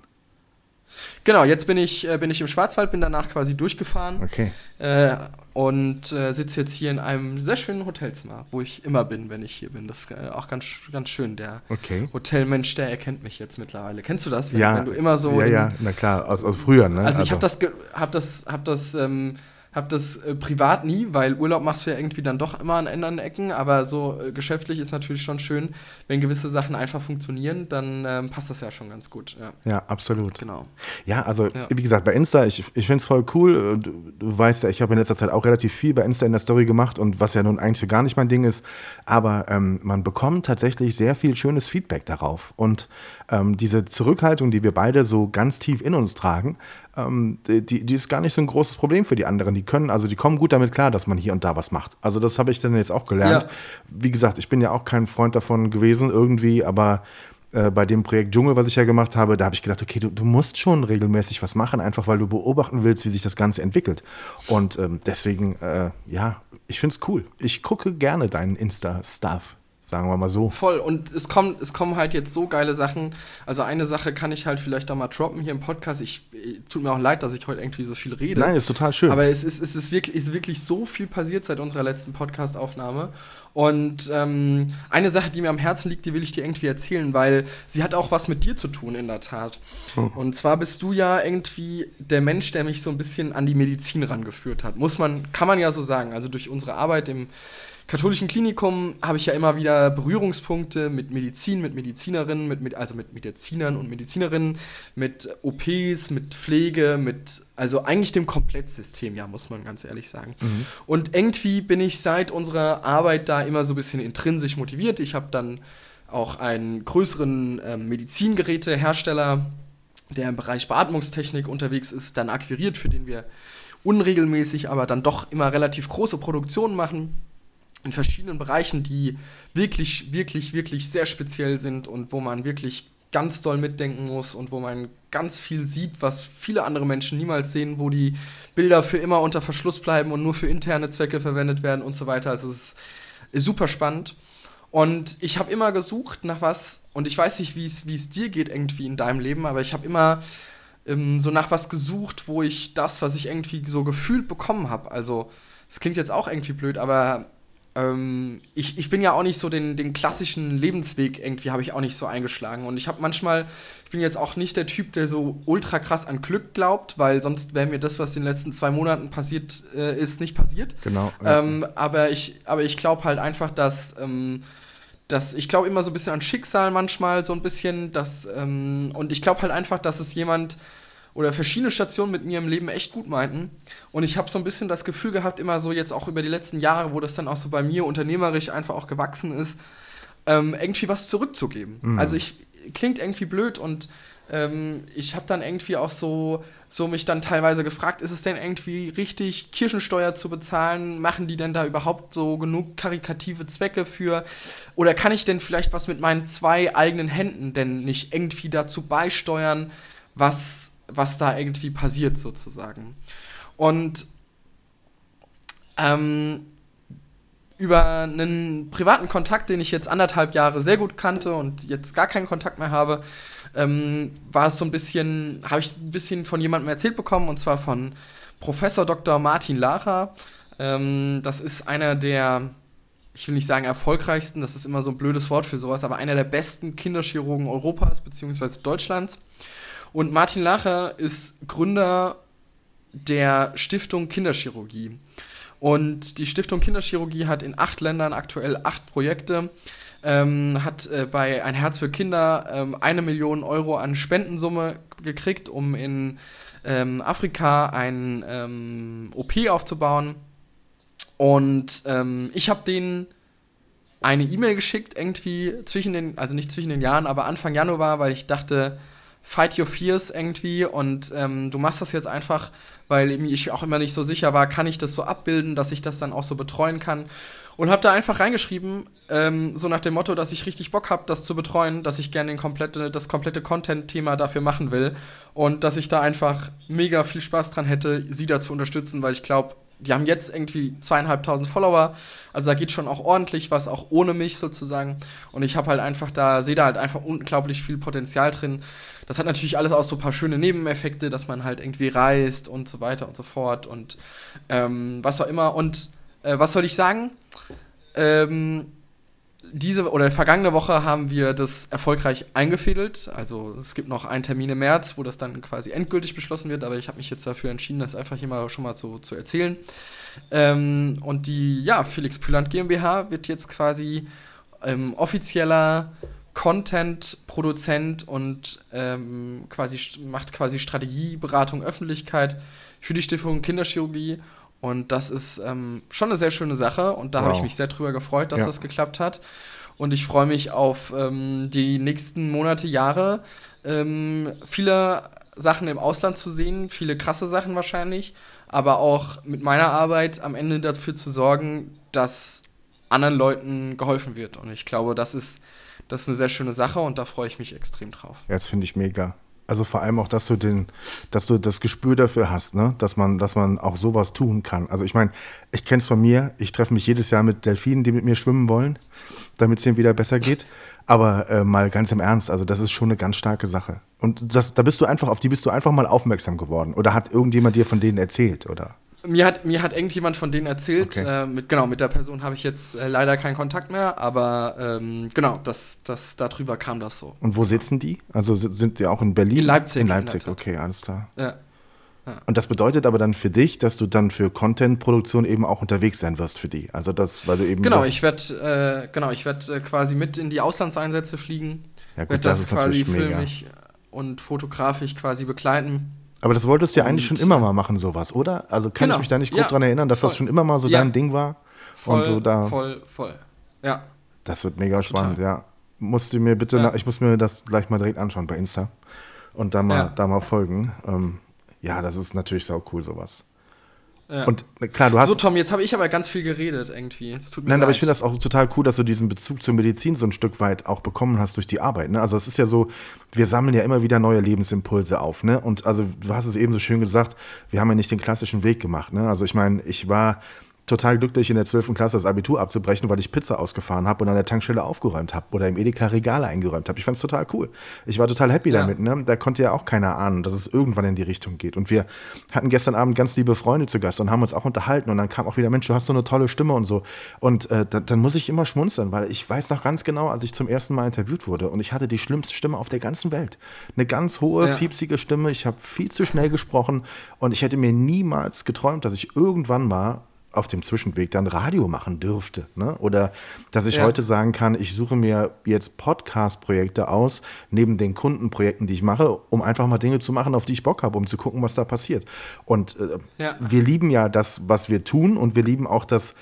Genau, jetzt bin ich, äh, bin ich im Schwarzwald, bin danach quasi durchgefahren Okay. äh, und äh, sitze jetzt hier in einem sehr schönen Hotelzimmer, wo ich immer bin, wenn ich hier bin. Das ist äh, auch ganz, ganz schön. Der Okay. Hotelmensch, der erkennt mich jetzt mittlerweile. Kennst du das? Wenn, ja, wenn du immer so. Ja, in, ja, na klar, aus, aus früher, ne? Also ich habe das, ge- hab das, hab das, ähm, hab das äh, privat nie, weil Urlaub machst du ja irgendwie dann doch immer an anderen Ecken, aber so äh, geschäftlich ist natürlich schon schön, wenn gewisse Sachen einfach funktionieren, dann ähm, passt das ja schon ganz gut. Ja, Ja, absolut. genau. Ja, also Ja. wie gesagt, bei Insta, ich, ich finde es voll cool. Du, du weißt ja, ich habe in letzter Zeit auch relativ viel bei Insta in der Story gemacht und was ja nun eigentlich gar nicht mein Ding ist. Aber ähm, man bekommt tatsächlich sehr viel schönes Feedback darauf. Und ähm, diese Zurückhaltung, die wir beide so ganz tief in uns tragen, ähm, die, die ist gar nicht so ein großes Problem für die anderen. Die können, also die kommen gut damit klar, dass man hier und da was macht. Also das habe ich dann jetzt auch gelernt. Ja. Wie gesagt, ich bin ja auch kein Freund davon gewesen irgendwie, aber äh, bei dem Projekt Dschungel, was ich ja gemacht habe, da habe ich gedacht, okay, du, du musst schon regelmäßig was machen, einfach weil du beobachten willst, wie sich das Ganze entwickelt. Und ähm, deswegen, äh, ja, ich finde es cool. Ich gucke gerne deinen Insta-Stuff, sagen wir mal so. Voll, und es kommen, es kommen halt jetzt so geile Sachen. Also eine Sache kann ich halt vielleicht auch mal droppen hier im Podcast. Ich, tut mir auch leid, dass ich heute irgendwie so viel rede. Nein, ist total schön. Aber es ist, es ist, wirklich, ist wirklich so viel passiert seit unserer letzten Podcast-Aufnahme. Und ähm, eine Sache, die mir am Herzen liegt, die will ich dir irgendwie erzählen, weil sie hat auch was mit dir zu tun, in der Tat. Und zwar bist du ja irgendwie der Mensch, der mich so ein bisschen an die Medizin rangeführt hat. Muss man, kann man ja so sagen. Also durch unsere Arbeit im katholischen Klinikum habe ich ja immer wieder Berührungspunkte mit Medizin, mit Medizinerinnen, mit, mit, also mit Medizinern und Medizinerinnen, mit OPs, mit Pflege, mit, also eigentlich dem Komplettsystem, ja, muss man ganz ehrlich sagen. Und irgendwie bin ich seit unserer Arbeit da immer so ein bisschen intrinsisch motiviert. Ich habe dann auch einen größeren ähm, Medizingerätehersteller, der im Bereich Beatmungstechnik unterwegs ist, dann akquiriert, für den wir unregelmäßig, aber dann doch immer relativ große Produktionen machen in verschiedenen Bereichen, die wirklich, wirklich, wirklich sehr speziell sind und wo man wirklich ganz doll mitdenken muss und wo man ganz viel sieht, was viele andere Menschen niemals sehen, wo die Bilder für immer unter Verschluss bleiben und nur für interne Zwecke verwendet werden und so weiter. Also es ist super spannend. Und ich habe immer gesucht nach was, und ich weiß nicht, wie es dir geht irgendwie in deinem Leben, aber ich habe immer ähm, so nach was gesucht, wo ich das, was ich irgendwie so gefühlt bekommen habe. Also, es klingt jetzt auch irgendwie blöd, aber ähm, ich, ich bin ja auch nicht so den, den klassischen Lebensweg irgendwie, habe ich auch nicht so eingeschlagen. Und ich habe manchmal, ich bin jetzt auch nicht der Typ, der so ultra krass an Glück glaubt, weil sonst wäre mir das, was in den letzten zwei Monaten passiert äh, ist, nicht passiert. Genau. ja. Ähm, aber ich, aber ich glaube halt einfach, dass, ähm, dass ich glaube immer so ein bisschen an Schicksal manchmal, so ein bisschen, dass, ähm, und ich glaube halt einfach, dass es jemand oder verschiedene Stationen mit mir im Leben echt gut meinten. Und ich habe so ein bisschen das Gefühl gehabt, immer so jetzt auch über die letzten Jahre, wo das dann auch so bei mir unternehmerisch einfach auch gewachsen ist, ähm, irgendwie was zurückzugeben. Also ich klingt irgendwie blöd und ähm, ich habe dann irgendwie auch so, so mich dann teilweise gefragt, ist es denn irgendwie richtig, Kirchensteuer zu bezahlen? Machen die denn da überhaupt so genug karikative Zwecke für? Oder kann ich denn vielleicht was mit meinen zwei eigenen Händen denn nicht irgendwie dazu beisteuern, was, was da irgendwie passiert sozusagen? Und ähm, über einen privaten Kontakt, den ich jetzt anderthalb Jahre sehr gut kannte und jetzt gar keinen Kontakt mehr habe, ähm, war es so ein bisschen, habe ich ein bisschen von jemandem erzählt bekommen, und zwar von Professor Dr. Martin Lara. Ähm, das ist einer der, ich will nicht sagen erfolgreichsten, das ist immer so ein blödes Wort für sowas, aber einer der besten Kinderchirurgen Europas bzw. Deutschlands. Und Martin Lacher ist Gründer der Stiftung Kinderchirurgie. Und die Stiftung Kinderchirurgie hat in acht Ländern aktuell acht Projekte, ähm, hat äh, bei Ein Herz für Kinder ähm, eine Million Euro an Spendensumme gekriegt, um in ähm, Afrika ein ähm, OP aufzubauen. Und ähm, ich habe denen eine E-Mail geschickt, irgendwie zwischen den, also nicht zwischen den Jahren, aber Anfang Januar, weil ich dachte, fight your fears irgendwie und ähm, du machst das jetzt einfach, weil ich auch immer nicht so sicher war, kann ich das so abbilden, dass ich das dann auch so betreuen kann. Und habe da einfach reingeschrieben, ähm, so nach dem Motto, dass ich richtig Bock habe, das zu betreuen, dass ich gerne komplette, das komplette Content-Thema dafür machen will und dass ich da einfach mega viel Spaß dran hätte, sie da zu unterstützen, weil ich glaube, die haben jetzt irgendwie zweieinhalbtausend Follower. Also da geht schon auch ordentlich was, auch ohne mich sozusagen. Und ich habe halt einfach da, sehe da halt einfach unglaublich viel Potenzial drin. Das hat natürlich alles auch so ein paar schöne Nebeneffekte, dass man halt irgendwie reist und so weiter und so fort und ähm, was auch immer. Und äh, was soll ich sagen? Ähm, diese oder vergangene Woche haben wir das erfolgreich eingefädelt. Also es gibt noch einen Termin im März, wo das dann quasi endgültig beschlossen wird, aber ich habe mich jetzt dafür entschieden, das einfach hier mal schon mal zu, zu erzählen. Ähm, und die, ja, Felix Püland GmbH wird jetzt quasi ähm, offizieller Content-Produzent und ähm, quasi macht quasi Strategieberatung Öffentlichkeit für die Stiftung Kinderchirurgie und das ist ähm, schon eine sehr schöne Sache und da wow. habe ich mich sehr drüber gefreut, dass ja. das geklappt hat. Und ich freue mich auf ähm, die nächsten Monate, Jahre, ähm, viele Sachen im Ausland zu sehen, viele krasse Sachen wahrscheinlich, aber auch mit meiner Arbeit am Ende dafür zu sorgen, dass anderen Leuten geholfen wird. Und ich glaube, das ist, das ist eine sehr schöne Sache und da freue ich mich extrem drauf. Ja, das finde ich mega. Also vor allem auch, dass du den, dass du das Gespür dafür hast, ne? dass man, dass man auch sowas tun kann. Also ich meine, ich kenne es von mir, ich treffe mich jedes Jahr mit Delfinen, die mit mir schwimmen wollen, damit es ihnen wieder besser geht. Aber äh, mal ganz im Ernst, also das ist schon eine ganz starke Sache. Und das, da bist du einfach, auf die bist du einfach mal aufmerksam geworden. Oder hat irgendjemand dir von denen erzählt, oder? Mir hat, mir hat irgendjemand von denen erzählt. Okay. Äh, mit, genau, mit der Person habe ich jetzt äh, leider keinen Kontakt mehr, aber ähm, genau, das, das, darüber kam das so. Und wo sitzen die? Also sind die auch in Berlin? In Leipzig. In Leipzig, in okay, alles klar. Ja. ja. Und das bedeutet aber dann für dich, dass du dann für Content-Produktion eben auch unterwegs sein wirst für die. Also das, weil du eben. Genau, ich werde äh, genau, ich werde äh, quasi mit in die Auslandseinsätze fliegen. Ja, gut, das, das ist quasi filmisch und fotografisch quasi begleiten. Aber das wolltest du ja eigentlich schon immer mal machen, sowas, oder? Also kann genau. ich mich da nicht gut ja, dran erinnern, dass voll. das schon immer mal so ja. dein Ding war? Voll, und du da. Voll, voll. Ja. Das wird mega spannend, Total. ja. Musst du mir bitte, ja. ich muss mir das gleich mal direkt anschauen bei Insta und da mal, da mal folgen. Ähm, ja, das ist natürlich sau cool, sowas. Ja. Und klar, du hast. So, Tom, jetzt habe ich aber ganz viel geredet irgendwie. Jetzt tut mir Nein, leid. aber ich finde das auch total cool, dass du diesen Bezug zur Medizin so ein Stück weit auch bekommen hast durch die Arbeit. Ne? Also es ist ja so, wir sammeln ja immer wieder neue Lebensimpulse auf. Ne? Und also du hast es eben so schön gesagt, wir haben ja nicht den klassischen Weg gemacht. Ne? Also ich meine, ich war total glücklich, in der 12. Klasse das Abitur abzubrechen, weil ich Pizza ausgefahren habe und an der Tankstelle aufgeräumt habe oder im Edeka Regale eingeräumt habe. Ich fand es total cool. Ich war total happy ja. damit. Ne? Da konnte ja auch keiner ahnen, dass es irgendwann in die Richtung geht. Und wir hatten gestern Abend ganz liebe Freunde zu Gast und haben uns auch unterhalten. Und dann kam auch wieder, Mensch, du hast so eine tolle Stimme und so. Und äh, dann, dann muss ich immer schmunzeln, weil ich weiß noch ganz genau, als ich zum ersten Mal interviewt wurde und ich hatte die schlimmste Stimme auf der ganzen Welt. Eine ganz hohe, ja. fiepsige Stimme. Ich habe viel zu schnell gesprochen und ich hätte mir niemals geträumt, dass ich irgendwann mal auf dem Zwischenweg dann Radio machen dürfte. Ne? Oder dass ich ja. heute sagen kann, ich suche mir jetzt Podcast-Projekte aus, neben den Kundenprojekten, die ich mache, um einfach mal Dinge zu machen, auf die ich Bock habe, um zu gucken, was da passiert. Und äh, ja. wir lieben ja das, was wir tun und wir lieben auch das,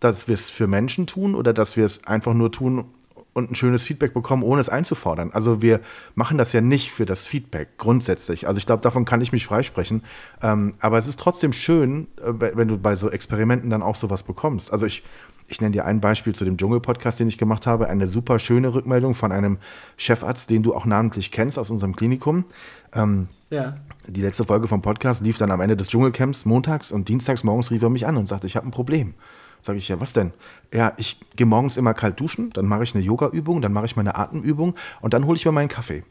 dass wir es für Menschen tun oder dass wir es einfach nur tun, und ein schönes Feedback bekommen, ohne es einzufordern. Also wir machen das ja nicht für das Feedback grundsätzlich. Also ich glaube, davon kann ich mich freisprechen. Ähm, aber es ist trotzdem schön, äh, wenn du bei so Experimenten dann auch sowas bekommst. Also ich, ich nenne dir ein Beispiel zu dem Dschungel-Podcast, den ich gemacht habe. Eine super schöne Rückmeldung von einem Chefarzt, den du auch namentlich kennst aus unserem Klinikum. Ähm, ja. Die letzte Folge vom Podcast lief dann am Ende des Dschungelcamps montags und dienstags morgens rief er mich an und sagte, ich habe ein Problem. Sage ich, ja, was denn? Ja, ich gehe morgens immer kalt duschen, dann mache ich eine Yoga-Übung, dann mache ich meine Atemübung und dann hole ich mir meinen Kaffee.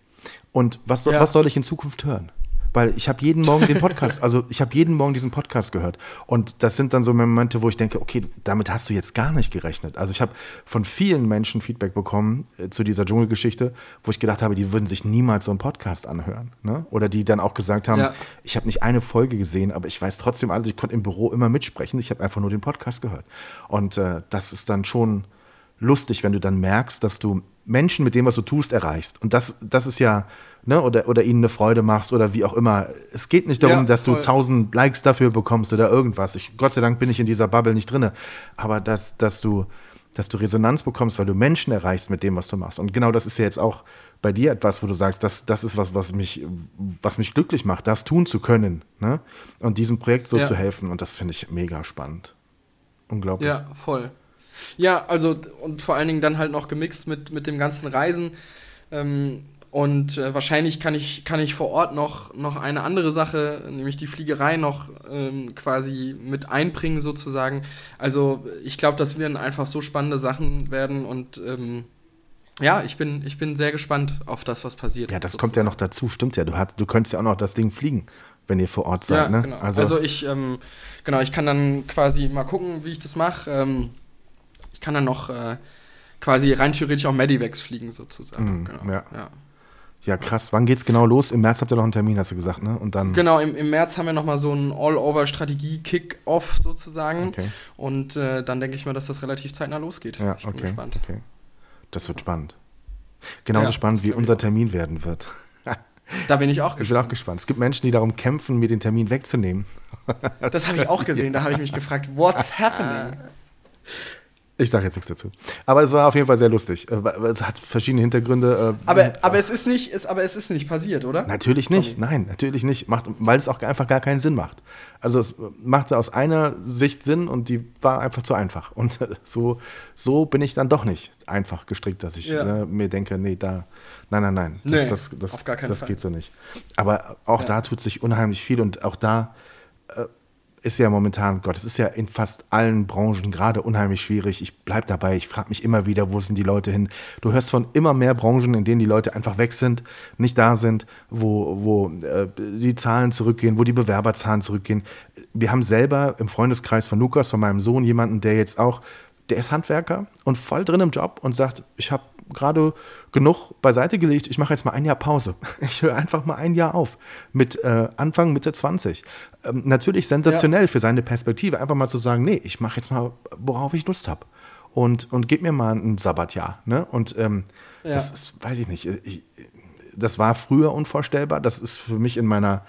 Und was, ja. was soll ich in Zukunft hören? Weil ich habe jeden Morgen den Podcast, also ich habe jeden Morgen diesen Podcast gehört. Und das sind dann so Momente, wo ich denke, okay, damit hast du jetzt gar nicht gerechnet. Also ich habe von vielen Menschen Feedback bekommen äh, zu dieser Dschungelgeschichte, wo ich gedacht habe, die würden sich niemals so einen Podcast anhören. Ne? Oder die dann auch gesagt haben, ja. ich habe nicht eine Folge gesehen, aber ich weiß trotzdem alles, ich konnte im Büro immer mitsprechen, ich habe einfach nur den Podcast gehört. Und äh, das ist dann schon lustig, wenn du dann merkst, dass du Menschen mit dem, was du tust, erreichst. Und das, das ist ja ne, oder, oder ihnen eine Freude machst oder wie auch immer. Es geht nicht darum, ja, dass du tausend Likes dafür bekommst oder irgendwas. Ich, Gott sei Dank bin ich in dieser Bubble nicht drin. Aber dass, dass, du, dass du Resonanz bekommst, weil du Menschen erreichst mit dem, was du machst. Und genau das ist ja jetzt auch bei dir etwas, wo du sagst, das, das ist was, was mich, was mich glücklich macht, das tun zu können. Ne? Und diesem Projekt so ja. zu helfen. Und das finde ich mega spannend. Unglaublich. Ja, voll. Ja, also und vor allen Dingen dann halt noch gemixt mit, mit dem ganzen Reisen. Ähm, und äh, wahrscheinlich kann ich, kann ich vor Ort noch, noch eine andere Sache, nämlich die Fliegerei, noch ähm, quasi mit einbringen, sozusagen. Also ich glaube, das werden einfach so spannende Sachen werden und ähm, ja, ich bin, ich bin sehr gespannt auf das, was passiert. Ja, das sozusagen. kommt ja noch dazu, stimmt ja. Du, hast, du könntest ja auch noch das Ding fliegen, wenn ihr vor Ort seid. Ja, ne? genau. Also, also ich, ähm, genau, ich kann dann quasi mal gucken, wie ich das mache. Ähm, ich kann dann noch äh, quasi rein theoretisch auch Medivacs fliegen, sozusagen. Mm, genau. ja. ja. Ja, krass. Wann geht's genau los? Im März habt ihr noch einen Termin, hast du gesagt, ne? Und dann genau, im, im März haben wir nochmal so einen All-Over-Strategie-Kick-Off sozusagen. Okay. Und äh, dann denke ich mal, dass das relativ zeitnah losgeht. Ja, ich bin okay, gespannt. Okay. Das wird spannend. Genauso ja, spannend, wie unser Termin werden wird. Da bin ich auch gespannt. Ich bin auch gespannt. Es gibt Menschen, die darum kämpfen, mir den Termin wegzunehmen. Das habe ich auch gesehen. Da habe ich mich gefragt, what's happening? Ich sage jetzt nichts dazu. Aber es war auf jeden Fall sehr lustig. Äh, es hat verschiedene Hintergründe. Äh, aber, aber, es ist nicht, ist, aber es ist nicht passiert, oder? Natürlich nicht. Tommy. Nein, natürlich nicht. Macht, weil es auch einfach gar keinen Sinn macht. Also es machte aus einer Sicht Sinn und die war einfach zu einfach. Und so, so bin ich dann doch nicht einfach gestrickt, dass ich ja. ne, mir denke, nee, da, nein, nein, nein. Das, nee, das, das, auf gar keinen das Fall. geht so nicht. Aber auch ja. da tut sich unheimlich viel und auch da äh, ist ja momentan, Gott, es ist ja in fast allen Branchen gerade unheimlich schwierig. Ich bleibe dabei, ich frage mich immer wieder, wo sind die Leute hin? Du hörst von immer mehr Branchen, in denen die Leute einfach weg sind, nicht da sind, wo, wo äh, die Zahlen zurückgehen, wo die Bewerberzahlen zurückgehen. Wir haben selber im Freundeskreis von Lukas, von meinem Sohn, jemanden, der jetzt auch, der ist Handwerker und voll drin im Job und sagt, ich habe gerade genug beiseite gelegt. Ich mache jetzt mal ein Jahr Pause. Ich höre einfach mal ein Jahr auf. Mit äh, Anfang, Mitte 20. Ähm, natürlich sensationell ja. für seine Perspektive, einfach mal zu sagen, nee, ich mache jetzt mal, worauf ich Lust habe. Und, und gib mir mal ein Sabbatjahr. Ne? Und ähm, ja. das ist, weiß ich nicht, ich, das war früher unvorstellbar. Das ist für mich in meiner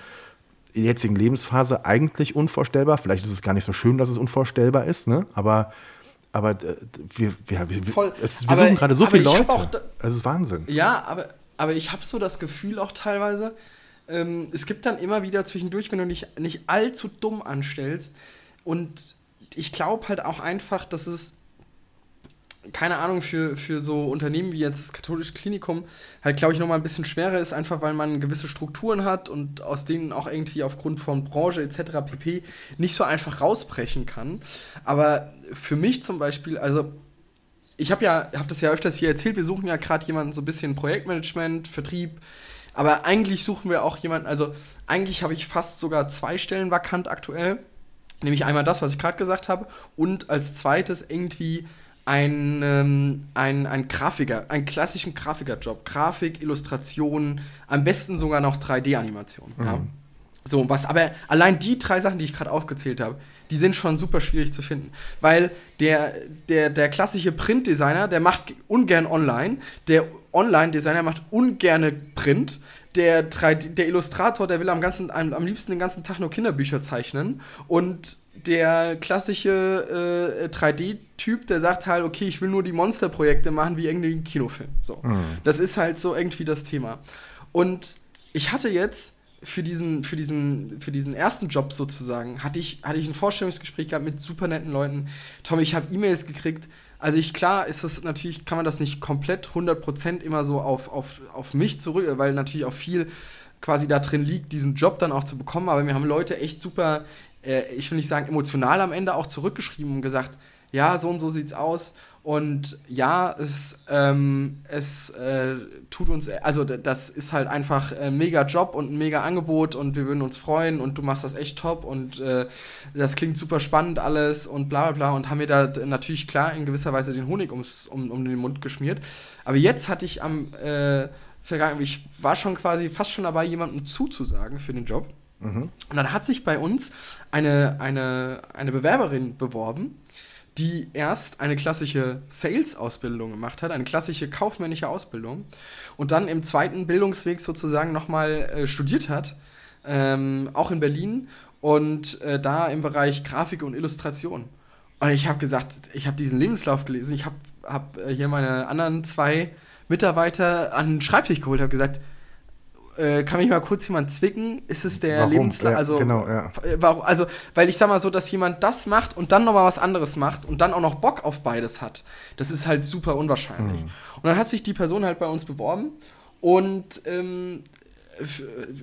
jetzigen Lebensphase eigentlich unvorstellbar. Vielleicht ist es gar nicht so schön, dass es unvorstellbar ist, ne? aber aber äh, wir, wir, wir, Voll. Es, wir aber, suchen gerade so viele Leute. Es ist Wahnsinn. Ja, aber, aber ich habe so das Gefühl auch teilweise, ähm, es gibt dann immer wieder zwischendurch, wenn du nicht, nicht allzu dumm anstellst. Und ich glaube halt auch einfach, dass es keine Ahnung, für, für so Unternehmen wie jetzt das katholische Klinikum halt, glaube ich, nochmal ein bisschen schwerer ist, einfach weil man gewisse Strukturen hat und aus denen auch irgendwie aufgrund von Branche etc. pp. nicht so einfach rausbrechen kann. Aber für mich zum Beispiel, also ich habe ja, habe das ja öfters hier erzählt, wir suchen ja gerade jemanden so ein bisschen Projektmanagement, Vertrieb, aber eigentlich suchen wir auch jemanden, also eigentlich habe ich fast sogar zwei Stellen vakant aktuell. Nämlich einmal das, was ich gerade gesagt habe, und als zweites irgendwie ein, ähm, ein, ein Grafiker, einen klassischen Grafikerjob. Grafik, Illustration, am besten sogar noch 3D-Animation. Mhm. Ja. So, was aber allein die drei Sachen, die ich gerade aufgezählt habe, die sind schon super schwierig zu finden. Weil der, der, der klassische Printdesigner, der macht ungern online. Der Online-Designer macht ungerne Print. Der, 3D, der Illustrator, der will am, ganzen, am, am liebsten den ganzen Tag nur Kinderbücher zeichnen. Und der klassische äh, 3D-Typ, der sagt halt, okay, ich will nur die Monsterprojekte machen wie irgendwie Kinofilm. So. Mhm. Das ist halt so irgendwie das Thema. Und ich hatte jetzt für diesen, für diesen, für diesen ersten Job sozusagen, hatte ich, hatte ich ein Vorstellungsgespräch gehabt mit super netten Leuten. Tom, ich habe E-Mails gekriegt. Also ich, klar ist das natürlich, kann man das nicht komplett 100% immer so auf, auf, auf mich zurück, weil natürlich auch viel quasi da drin liegt, diesen Job dann auch zu bekommen. Aber mir haben Leute echt super, äh, ich will nicht sagen emotional am Ende auch zurückgeschrieben und gesagt, ja, so und so sieht's aus. Und ja, es, ähm, es äh, tut uns, also das ist halt einfach ein mega Job und ein mega Angebot und wir würden uns freuen und du machst das echt top und äh, das klingt super spannend alles und bla bla bla und haben mir da natürlich klar in gewisser Weise den Honig ums, um, um den Mund geschmiert. Aber jetzt hatte ich am äh, vergangen, ich war schon quasi fast schon dabei, jemandem zuzusagen für den Job. Mhm. Und dann hat sich bei uns eine, eine, eine Bewerberin beworben die erst eine klassische Sales-Ausbildung gemacht hat, eine klassische kaufmännische Ausbildung und dann im zweiten Bildungsweg sozusagen nochmal äh, studiert hat, ähm, auch in Berlin und äh, da im Bereich Grafik und Illustration. Und ich habe gesagt, ich habe diesen Lebenslauf gelesen, ich habe hab, äh, hier meine anderen zwei Mitarbeiter an den Schreibtisch geholt, habe gesagt, äh, kann mich mal kurz jemand zwicken? Ist es der Lebenslauf? Ja, also, genau, ja. also, weil ich sag mal so, dass jemand das macht und dann nochmal was anderes macht und dann auch noch Bock auf beides hat, das ist halt super unwahrscheinlich. Mhm. Und dann hat sich die Person halt bei uns beworben und ähm,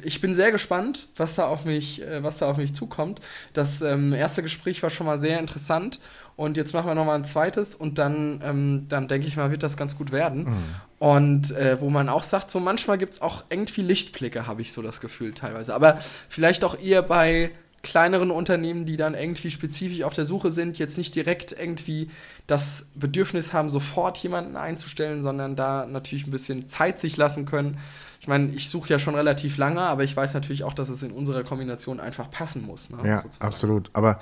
ich bin sehr gespannt, was da auf mich, äh, was da auf mich zukommt. Das ähm, erste Gespräch war schon mal sehr interessant und jetzt machen wir noch mal ein zweites und dann, ähm, dann denke ich mal, wird das ganz gut werden. Mhm. Und äh, wo man auch sagt, so manchmal gibt es auch irgendwie Lichtblicke, habe ich so das Gefühl teilweise. Aber vielleicht auch eher bei kleineren Unternehmen, die dann irgendwie spezifisch auf der Suche sind, jetzt nicht direkt irgendwie das Bedürfnis haben, sofort jemanden einzustellen, sondern da natürlich ein bisschen Zeit sich lassen können ich meine, ich suche ja schon relativ lange, aber ich weiß natürlich auch, dass es in unserer Kombination einfach passen muss. Ne, ja, sozusagen. absolut. Aber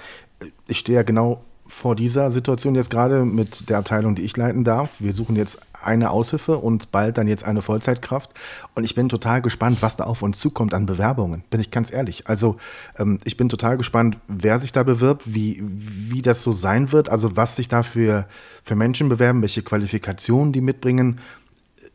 ich stehe ja genau vor dieser Situation jetzt gerade mit der Abteilung, die ich leiten darf. Wir suchen jetzt eine Aushilfe und bald dann jetzt eine Vollzeitkraft. Und ich bin total gespannt, was da auf uns zukommt an Bewerbungen. Bin ich ganz ehrlich. Also ähm, ich bin total gespannt, wer sich da bewirbt, wie, wie das so sein wird. Also was sich da für, für Menschen bewerben, welche Qualifikationen die mitbringen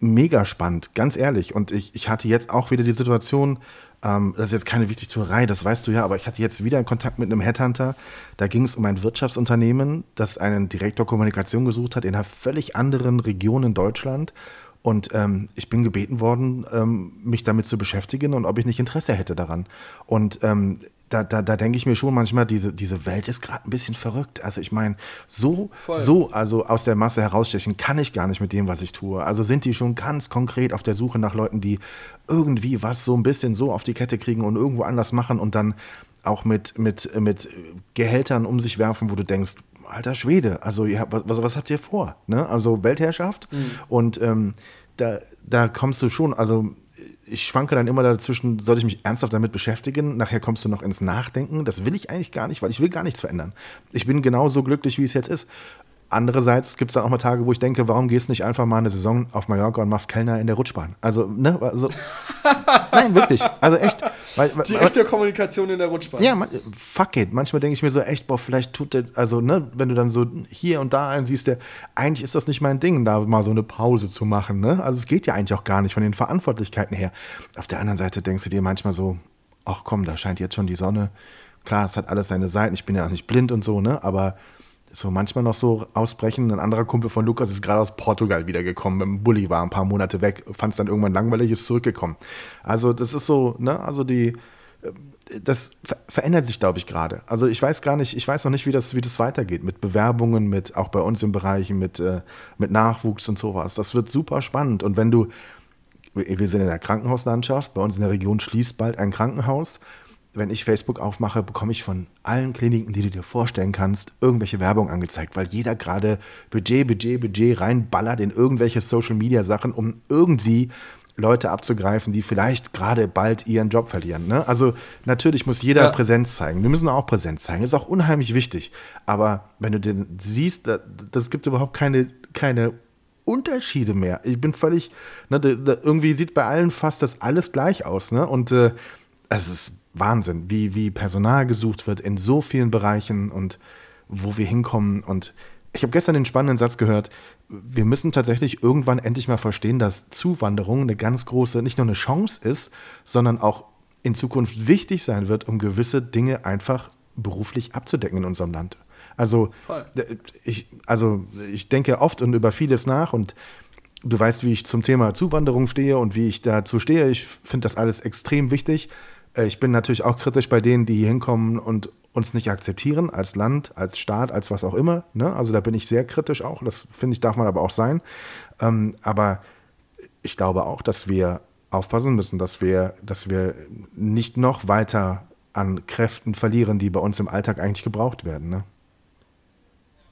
mega spannend, ganz ehrlich. Und ich, ich hatte jetzt auch wieder die Situation, ähm, das ist jetzt keine Wichtigtuerei, das weißt du ja, aber ich hatte jetzt wieder einen Kontakt mit einem Headhunter. Da ging es um ein Wirtschaftsunternehmen, das einen Direktor Kommunikation gesucht hat in einer völlig anderen Region in Deutschland. Und ähm, ich bin gebeten worden, ähm, mich damit zu beschäftigen und ob ich nicht Interesse hätte daran. Und ähm, da, da, da denke ich mir schon manchmal, diese, diese Welt ist gerade ein bisschen verrückt. Also ich meine, so, so, also aus der Masse herausstechen kann ich gar nicht mit dem, was ich tue. Also sind die schon ganz konkret auf der Suche nach Leuten, die irgendwie was so ein bisschen so auf die Kette kriegen und irgendwo anders machen und dann auch mit, mit, mit Gehältern um sich werfen, wo du denkst, alter Schwede, also habt, was, was habt ihr vor? Ne? Also Weltherrschaft mhm. und ähm, da, da kommst du schon, also ich schwanke dann immer dazwischen, soll ich mich ernsthaft damit beschäftigen? Nachher kommst du noch ins Nachdenken. Das will ich eigentlich gar nicht, weil ich will gar nichts verändern. Ich bin genauso glücklich, wie es jetzt ist. Andererseits gibt es dann auch mal Tage, wo ich denke, warum gehst du nicht einfach mal eine Saison auf Mallorca und machst Kellner in der Rutschbahn? Also, ne, also, nein, wirklich, also echt. Weil, Direkte Kommunikation in der Rutschbahn. Ja, man, fuck it. Manchmal denke ich mir so echt, boah, vielleicht tut der, also, ne, wenn du dann so hier und da einen siehst, der, eigentlich ist das nicht mein Ding, da mal so eine Pause zu machen, ne? Also, es geht ja eigentlich auch gar nicht von den Verantwortlichkeiten her. Auf der anderen Seite denkst du dir manchmal so, ach komm, da scheint jetzt schon die Sonne. Klar, es hat alles seine Seiten, ich bin ja auch nicht blind und so, ne, aber so manchmal noch so ausbrechen. Ein anderer Kumpel von Lukas ist gerade aus Portugal wiedergekommen, mit dem Bulli war ein paar Monate weg, fand es dann irgendwann langweilig, ist zurückgekommen. Also das ist so, ne, also die, äh, das verändert sich, glaube ich, gerade. Also ich weiß gar nicht, ich weiß noch nicht, wie das, wie das weitergeht mit Bewerbungen, mit auch bei uns im Bereich, mit, äh, mit Nachwuchs und sowas. Das wird super spannend. Und wenn du, wir sind in der Krankenhauslandschaft, bei uns in der Region schließt bald ein Krankenhaus wenn ich Facebook aufmache, bekomme ich von allen Kliniken, die du dir vorstellen kannst, irgendwelche Werbung angezeigt, weil jeder gerade Budget, Budget, Budget reinballert in irgendwelche Social Media Sachen, um irgendwie Leute abzugreifen, die vielleicht gerade bald ihren Job verlieren. Ne? Also natürlich muss jeder ja. Präsenz zeigen. Wir müssen auch Präsenz zeigen. Das ist auch unheimlich wichtig. Aber wenn du den siehst, das gibt überhaupt keine, keine Unterschiede mehr. Ich bin völlig, ne, irgendwie sieht bei allen fast das alles gleich aus. Ne? Und äh, es ist Wahnsinn, wie, wie Personal gesucht wird in so vielen Bereichen und wo wir hinkommen. Und ich habe gestern den spannenden Satz gehört, wir müssen tatsächlich irgendwann endlich mal verstehen, dass Zuwanderung eine ganz große, nicht nur eine Chance ist, sondern auch in Zukunft wichtig sein wird, um gewisse Dinge einfach beruflich abzudecken in unserem Land. Also ich, also ich denke oft und über vieles nach und du weißt, wie ich zum Thema Zuwanderung stehe und wie ich dazu stehe. Ich finde das alles extrem wichtig. Äh, ich bin natürlich auch kritisch bei denen, die hier hinkommen und uns nicht akzeptieren als Land, als Staat, als was auch immer. Ne? Also da bin ich sehr kritisch auch. Das finde ich, darf man aber auch sein. Ähm, aber ich glaube auch, dass wir aufpassen müssen, dass wir, dass wir nicht noch weiter an Kräften verlieren, die bei uns im Alltag eigentlich gebraucht werden. Ne?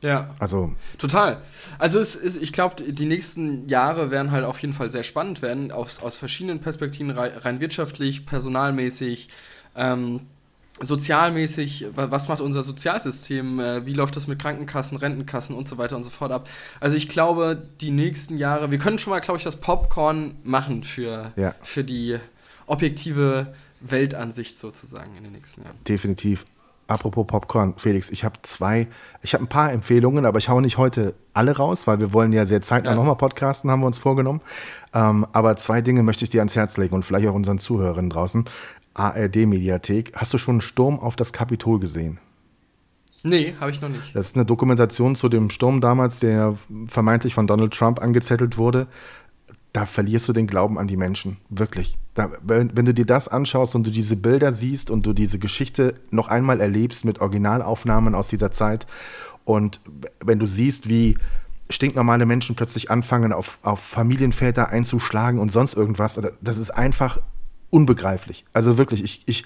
Ja. Also. Total. Also es ist, ich glaube, die nächsten Jahre werden halt auf jeden Fall sehr spannend werden, aus, aus verschiedenen Perspektiven, rein wirtschaftlich, personalmäßig, ähm, sozialmäßig, was macht unser Sozialsystem, äh, wie läuft das mit Krankenkassen, Rentenkassen und so weiter und so fort ab. Also ich glaube, die nächsten Jahre, wir können schon mal, glaube ich, das Popcorn machen für, ja. für die objektive Weltansicht sozusagen in den nächsten Jahren. Definitiv. Apropos Popcorn, Felix, ich habe zwei, ich habe ein paar Empfehlungen, aber ich haue nicht heute alle raus, weil wir wollen ja sehr zeitnah ja. nochmal podcasten, haben wir uns vorgenommen. Ähm, aber zwei Dinge möchte ich dir ans Herz legen und vielleicht auch unseren Zuhörern draußen. ARD-Mediathek. Hast du schon einen Sturm auf das Kapitol gesehen? Nee, habe ich noch nicht. Das ist eine Dokumentation zu dem Sturm damals, der vermeintlich von Donald Trump angezettelt wurde da verlierst du den Glauben an die Menschen. Wirklich. Da, wenn, wenn, du dir das anschaust und du diese Bilder siehst und du diese Geschichte noch einmal erlebst mit Originalaufnahmen aus dieser Zeit und wenn du siehst, wie stinknormale Menschen plötzlich anfangen, auf, auf Familienväter einzuschlagen und sonst irgendwas, das ist einfach unbegreiflich. Also wirklich, ich, ich,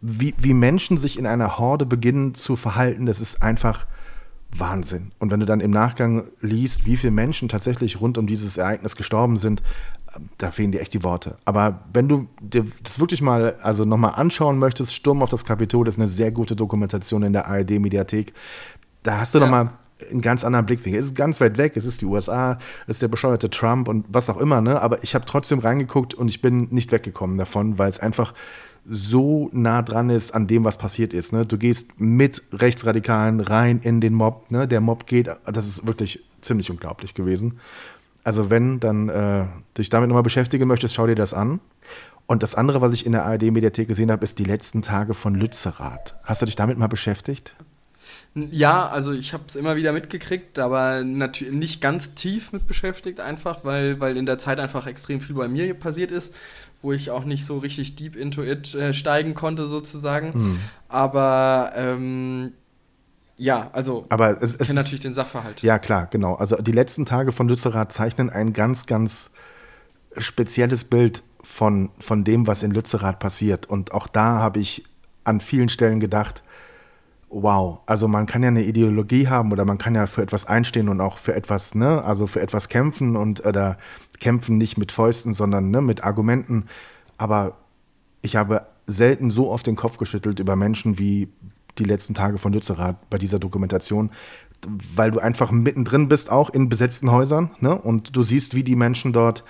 wie, wie Menschen sich in einer Horde beginnen zu verhalten, das ist einfach Wahnsinn. Und wenn du dann im Nachgang liest, wie viele Menschen tatsächlich rund um dieses Ereignis gestorben sind, da fehlen dir echt die Worte. Aber wenn du dir das wirklich mal, also nochmal anschauen möchtest, Sturm auf das Kapitol, das ist eine sehr gute Dokumentation in der ARD-Mediathek. Da hast du ja. nochmal einen ganz anderen Blickwinkel. Es ist ganz weit weg, es ist die USA, es ist der bescheuerte Trump und was auch immer, ne? Aber ich habe trotzdem reingeguckt und ich bin nicht weggekommen davon, weil es einfach so nah dran ist an dem, was passiert ist. Ne? Du gehst mit Rechtsradikalen rein in den Mob. Ne? Der Mob geht, das ist wirklich ziemlich unglaublich gewesen. Also wenn dann äh, dich damit nochmal beschäftigen möchtest, schau dir das an. Und das andere, was ich in der ARD-Mediathek gesehen habe, ist die letzten Tage von Lützerath. Hast du dich damit mal beschäftigt? Ja, also ich habe es immer wieder mitgekriegt, aber natürlich nicht ganz tief mit beschäftigt, einfach weil, weil in der Zeit einfach extrem viel bei mir passiert ist wo ich auch nicht so richtig deep into it äh, steigen konnte, sozusagen. Hm. Aber ähm, ja, also Aber es, ich kenne natürlich den Sachverhalt. Ja, klar, genau. Also die letzten Tage von Lützerath zeichnen ein ganz, ganz spezielles Bild von, von dem, was in Lützerath passiert. Und auch da habe ich an vielen Stellen gedacht, wow, also man kann ja eine Ideologie haben oder man kann ja für etwas einstehen und auch für etwas, ne, also für etwas kämpfen und oder kämpfen nicht mit Fäusten, sondern ne, mit Argumenten. Aber ich habe selten so oft den Kopf geschüttelt über Menschen wie die letzten Tage von Lützerath bei dieser Dokumentation, weil du einfach mittendrin bist, auch in besetzten Häusern, ne? Und du siehst, wie die Menschen dort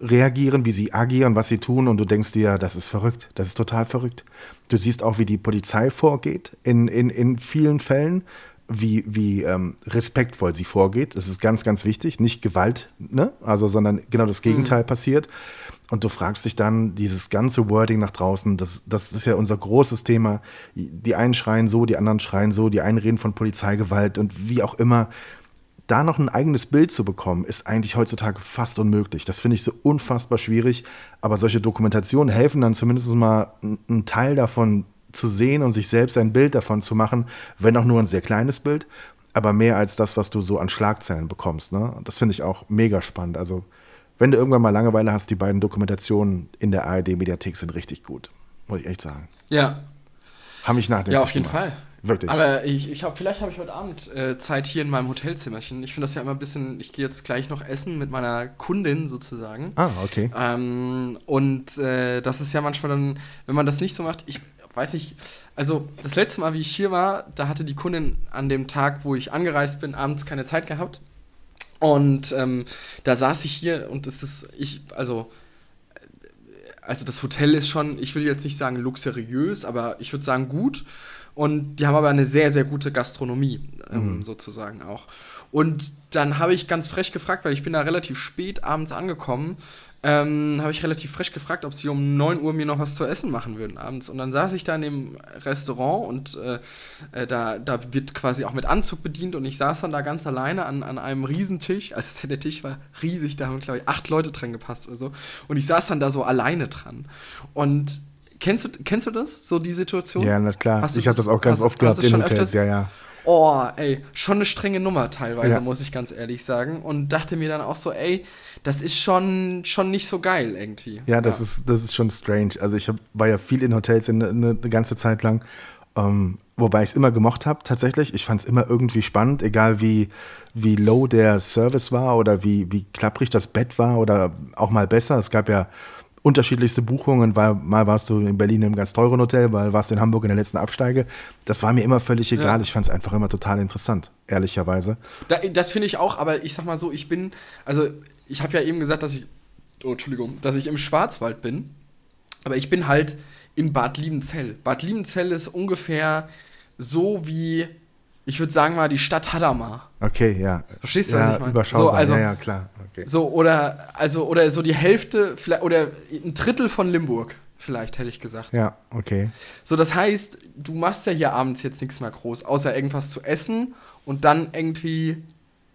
reagieren, wie sie agieren, was sie tun und du denkst dir, das ist verrückt, das ist total verrückt. Du siehst auch, wie die Polizei vorgeht in, in, in vielen Fällen, wie, wie ähm, respektvoll sie vorgeht. Das ist ganz, ganz wichtig. Nicht Gewalt, ne? Also, sondern genau das Gegenteil mhm. passiert. Und du fragst dich dann, dieses ganze Wording nach draußen, das, das ist ja unser großes Thema. Die einen schreien so, die anderen schreien so, die einen reden von Polizeigewalt und wie auch immer da noch ein eigenes Bild zu bekommen, ist eigentlich heutzutage fast unmöglich. Das finde ich so unfassbar schwierig. Aber solche Dokumentationen helfen dann zumindest mal einen Teil davon zu sehen und sich selbst ein Bild davon zu machen, wenn auch nur ein sehr kleines Bild, aber mehr als das, was du so an Schlagzeilen bekommst. Ne? Das finde ich auch mega spannend. Also, wenn du irgendwann mal Langeweile hast, die beiden Dokumentationen in der ARD-Mediathek sind richtig gut. Muss ich echt sagen. Ja. Haben mich nachdenken. Ja, auf jeden gemacht. Fall. Wirklich. Aber ich, ich hab, vielleicht habe ich heute Abend äh, Zeit hier in meinem Hotelzimmerchen. Ich finde das ja immer ein bisschen, ich gehe jetzt gleich noch essen mit meiner Kundin sozusagen. Ah, okay. Ähm, und äh, das ist ja manchmal dann, wenn man das nicht so macht, ich weiß nicht, also das letzte Mal, wie ich hier war, da hatte die Kundin an dem Tag, wo ich angereist bin, abends keine Zeit gehabt. Und ähm, da saß ich hier und es ist, ich, also also das Hotel ist schon, ich will jetzt nicht sagen luxuriös, aber ich würde sagen gut. Und die haben aber eine sehr, sehr gute Gastronomie, ähm, mhm. sozusagen auch. Und dann habe ich ganz frech gefragt, weil ich bin da relativ spät abends angekommen, ähm, habe ich relativ frech gefragt, ob sie um 9 Uhr mir noch was zu essen machen würden abends. Und dann saß ich da in dem Restaurant und äh, äh, da, da wird quasi auch mit Anzug bedient und ich saß dann da ganz alleine an, an einem Riesentisch. Also der Tisch war riesig, da haben, glaube ich, acht Leute dran gepasst oder so. Und ich saß dann da so alleine dran. Und kennst du, kennst du das, so die Situation? Ja, na klar. ich habe das auch ganz hast, oft gehabt in Hotels, öfters? ja, ja. Oh, ey, schon eine strenge Nummer teilweise, ja. muss ich ganz ehrlich sagen. Und dachte mir dann auch so, ey, das ist schon, schon nicht so geil irgendwie. Ja, das, ja. Ist, das ist schon strange. Also ich hab, war ja viel in Hotels in, in, eine ganze Zeit lang. Ähm, wobei ich es immer gemocht habe, tatsächlich. Ich fand es immer irgendwie spannend, egal wie, wie low der Service war oder wie, wie klapprig das Bett war oder auch mal besser. Es gab ja unterschiedlichste Buchungen. Weil, mal warst du in Berlin im ganz teuren Hotel, mal warst du in Hamburg in der letzten Absteige. Das war mir immer völlig egal. Ja. Ich fand es einfach immer total interessant, ehrlicherweise. Da, das finde ich auch, aber ich sag mal so, ich bin, also ich habe ja eben gesagt, dass ich, oh, Entschuldigung, dass ich im Schwarzwald bin. Aber ich bin halt in Bad Liebenzell. Bad Liebenzell ist ungefähr so wie ich würde sagen mal die Stadt Hadamar. Okay, ja. Verstehst du, ja, was ich meine? Überschaubar. So, also, ja, ja, klar. Okay. So, oder, also, oder so die Hälfte, oder ein Drittel von Limburg, vielleicht, hätte ich gesagt. Ja, okay. So, das heißt, du machst ja hier abends jetzt nichts mehr groß, außer irgendwas zu essen und dann irgendwie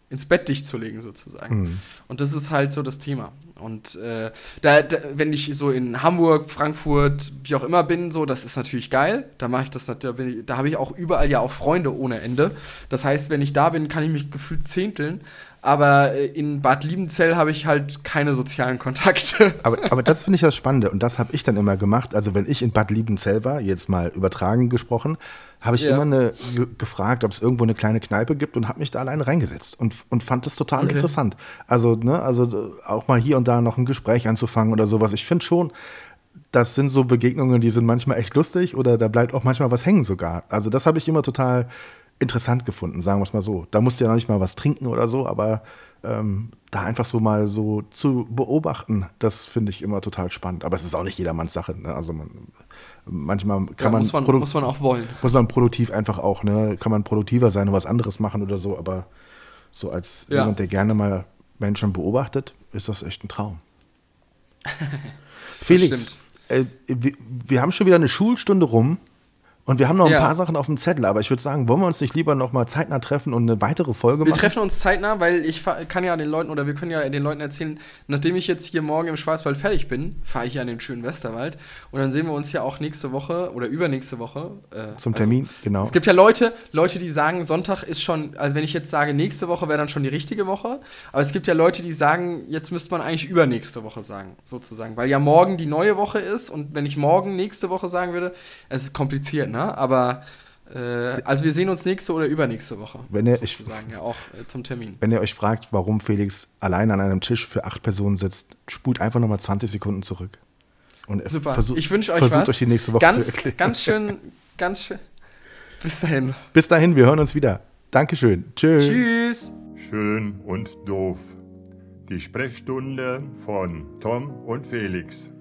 ins Bett dich zu legen, sozusagen. Mhm. Und das ist halt so das Thema. Und äh, da, da, wenn ich so in Hamburg, Frankfurt, wie auch immer bin, so, das ist natürlich geil. Da mache ich das, da, da habe ich auch überall ja auch Freunde ohne Ende. Das heißt, wenn ich da bin, kann ich mich gefühlt zehnteln. Aber äh, in Bad Liebenzell habe ich halt keine sozialen Kontakte. Aber, aber das finde ich das Spannende. Und das habe ich dann immer gemacht. Also, wenn ich in Bad Liebenzell war, jetzt mal übertragen gesprochen, habe ich ja. immer eine, gefragt, ob es irgendwo eine kleine Kneipe gibt und habe mich da alleine reingesetzt und, und fand das total okay. interessant. Also, ne, also auch mal hier und da noch ein Gespräch anzufangen oder sowas. Ich finde schon, das sind so Begegnungen, die sind manchmal echt lustig oder da bleibt auch manchmal was hängen sogar. Also, das habe ich immer total interessant gefunden, sagen wir es mal so. Da musst du ja noch nicht mal was trinken oder so, aber ähm, da einfach so mal so zu beobachten, das finde ich immer total spannend. Aber es ist auch nicht jedermanns Sache. Ne? Also man, manchmal kann ja, man, muss man, muss man auch wollen. Muss man produktiv einfach auch, ne? Kann man produktiver sein und was anderes machen oder so, aber so als ja. jemand, der gerne mal Menschen beobachtet, ist das echt ein Traum. Felix, äh, wir, wir haben schon wieder eine Schulstunde rum. Und wir haben noch ein ja. paar Sachen auf dem Zettel, aber ich würde sagen, wollen wir uns nicht lieber noch mal zeitnah treffen und eine weitere Folge wir machen? Wir treffen uns zeitnah, weil ich kann ja den Leuten oder wir können ja den Leuten erzählen, nachdem ich jetzt hier morgen im Schwarzwald fertig bin, fahre ich ja in den schönen Westerwald und dann sehen wir uns ja auch nächste Woche oder übernächste Woche. Äh, Zum Termin, also, genau. Es gibt ja Leute, Leute, die sagen, Sonntag ist schon, also wenn ich jetzt sage, nächste Woche wäre dann schon die richtige Woche, aber es gibt ja Leute, die sagen, jetzt müsste man eigentlich übernächste Woche sagen, sozusagen, weil ja morgen die neue Woche ist und wenn ich morgen nächste Woche sagen würde, es ist kompliziert, ne? Aber äh, also wir sehen uns nächste oder übernächste Woche. Wenn ihr, ich, ja auch äh, zum Termin. Wenn ihr euch fragt, warum Felix allein an einem Tisch für acht Personen sitzt, spult einfach nochmal 20 Sekunden zurück. Und Super. Versuch, ich wünsche euch versucht was. euch die nächste Woche ganz, zu erklären. Ganz schön, ganz schön. Bis dahin. Bis dahin, wir hören uns wieder. Dankeschön. Tschüss. Tschüss. Schön und doof. Die Sprechstunde von Tom und Felix.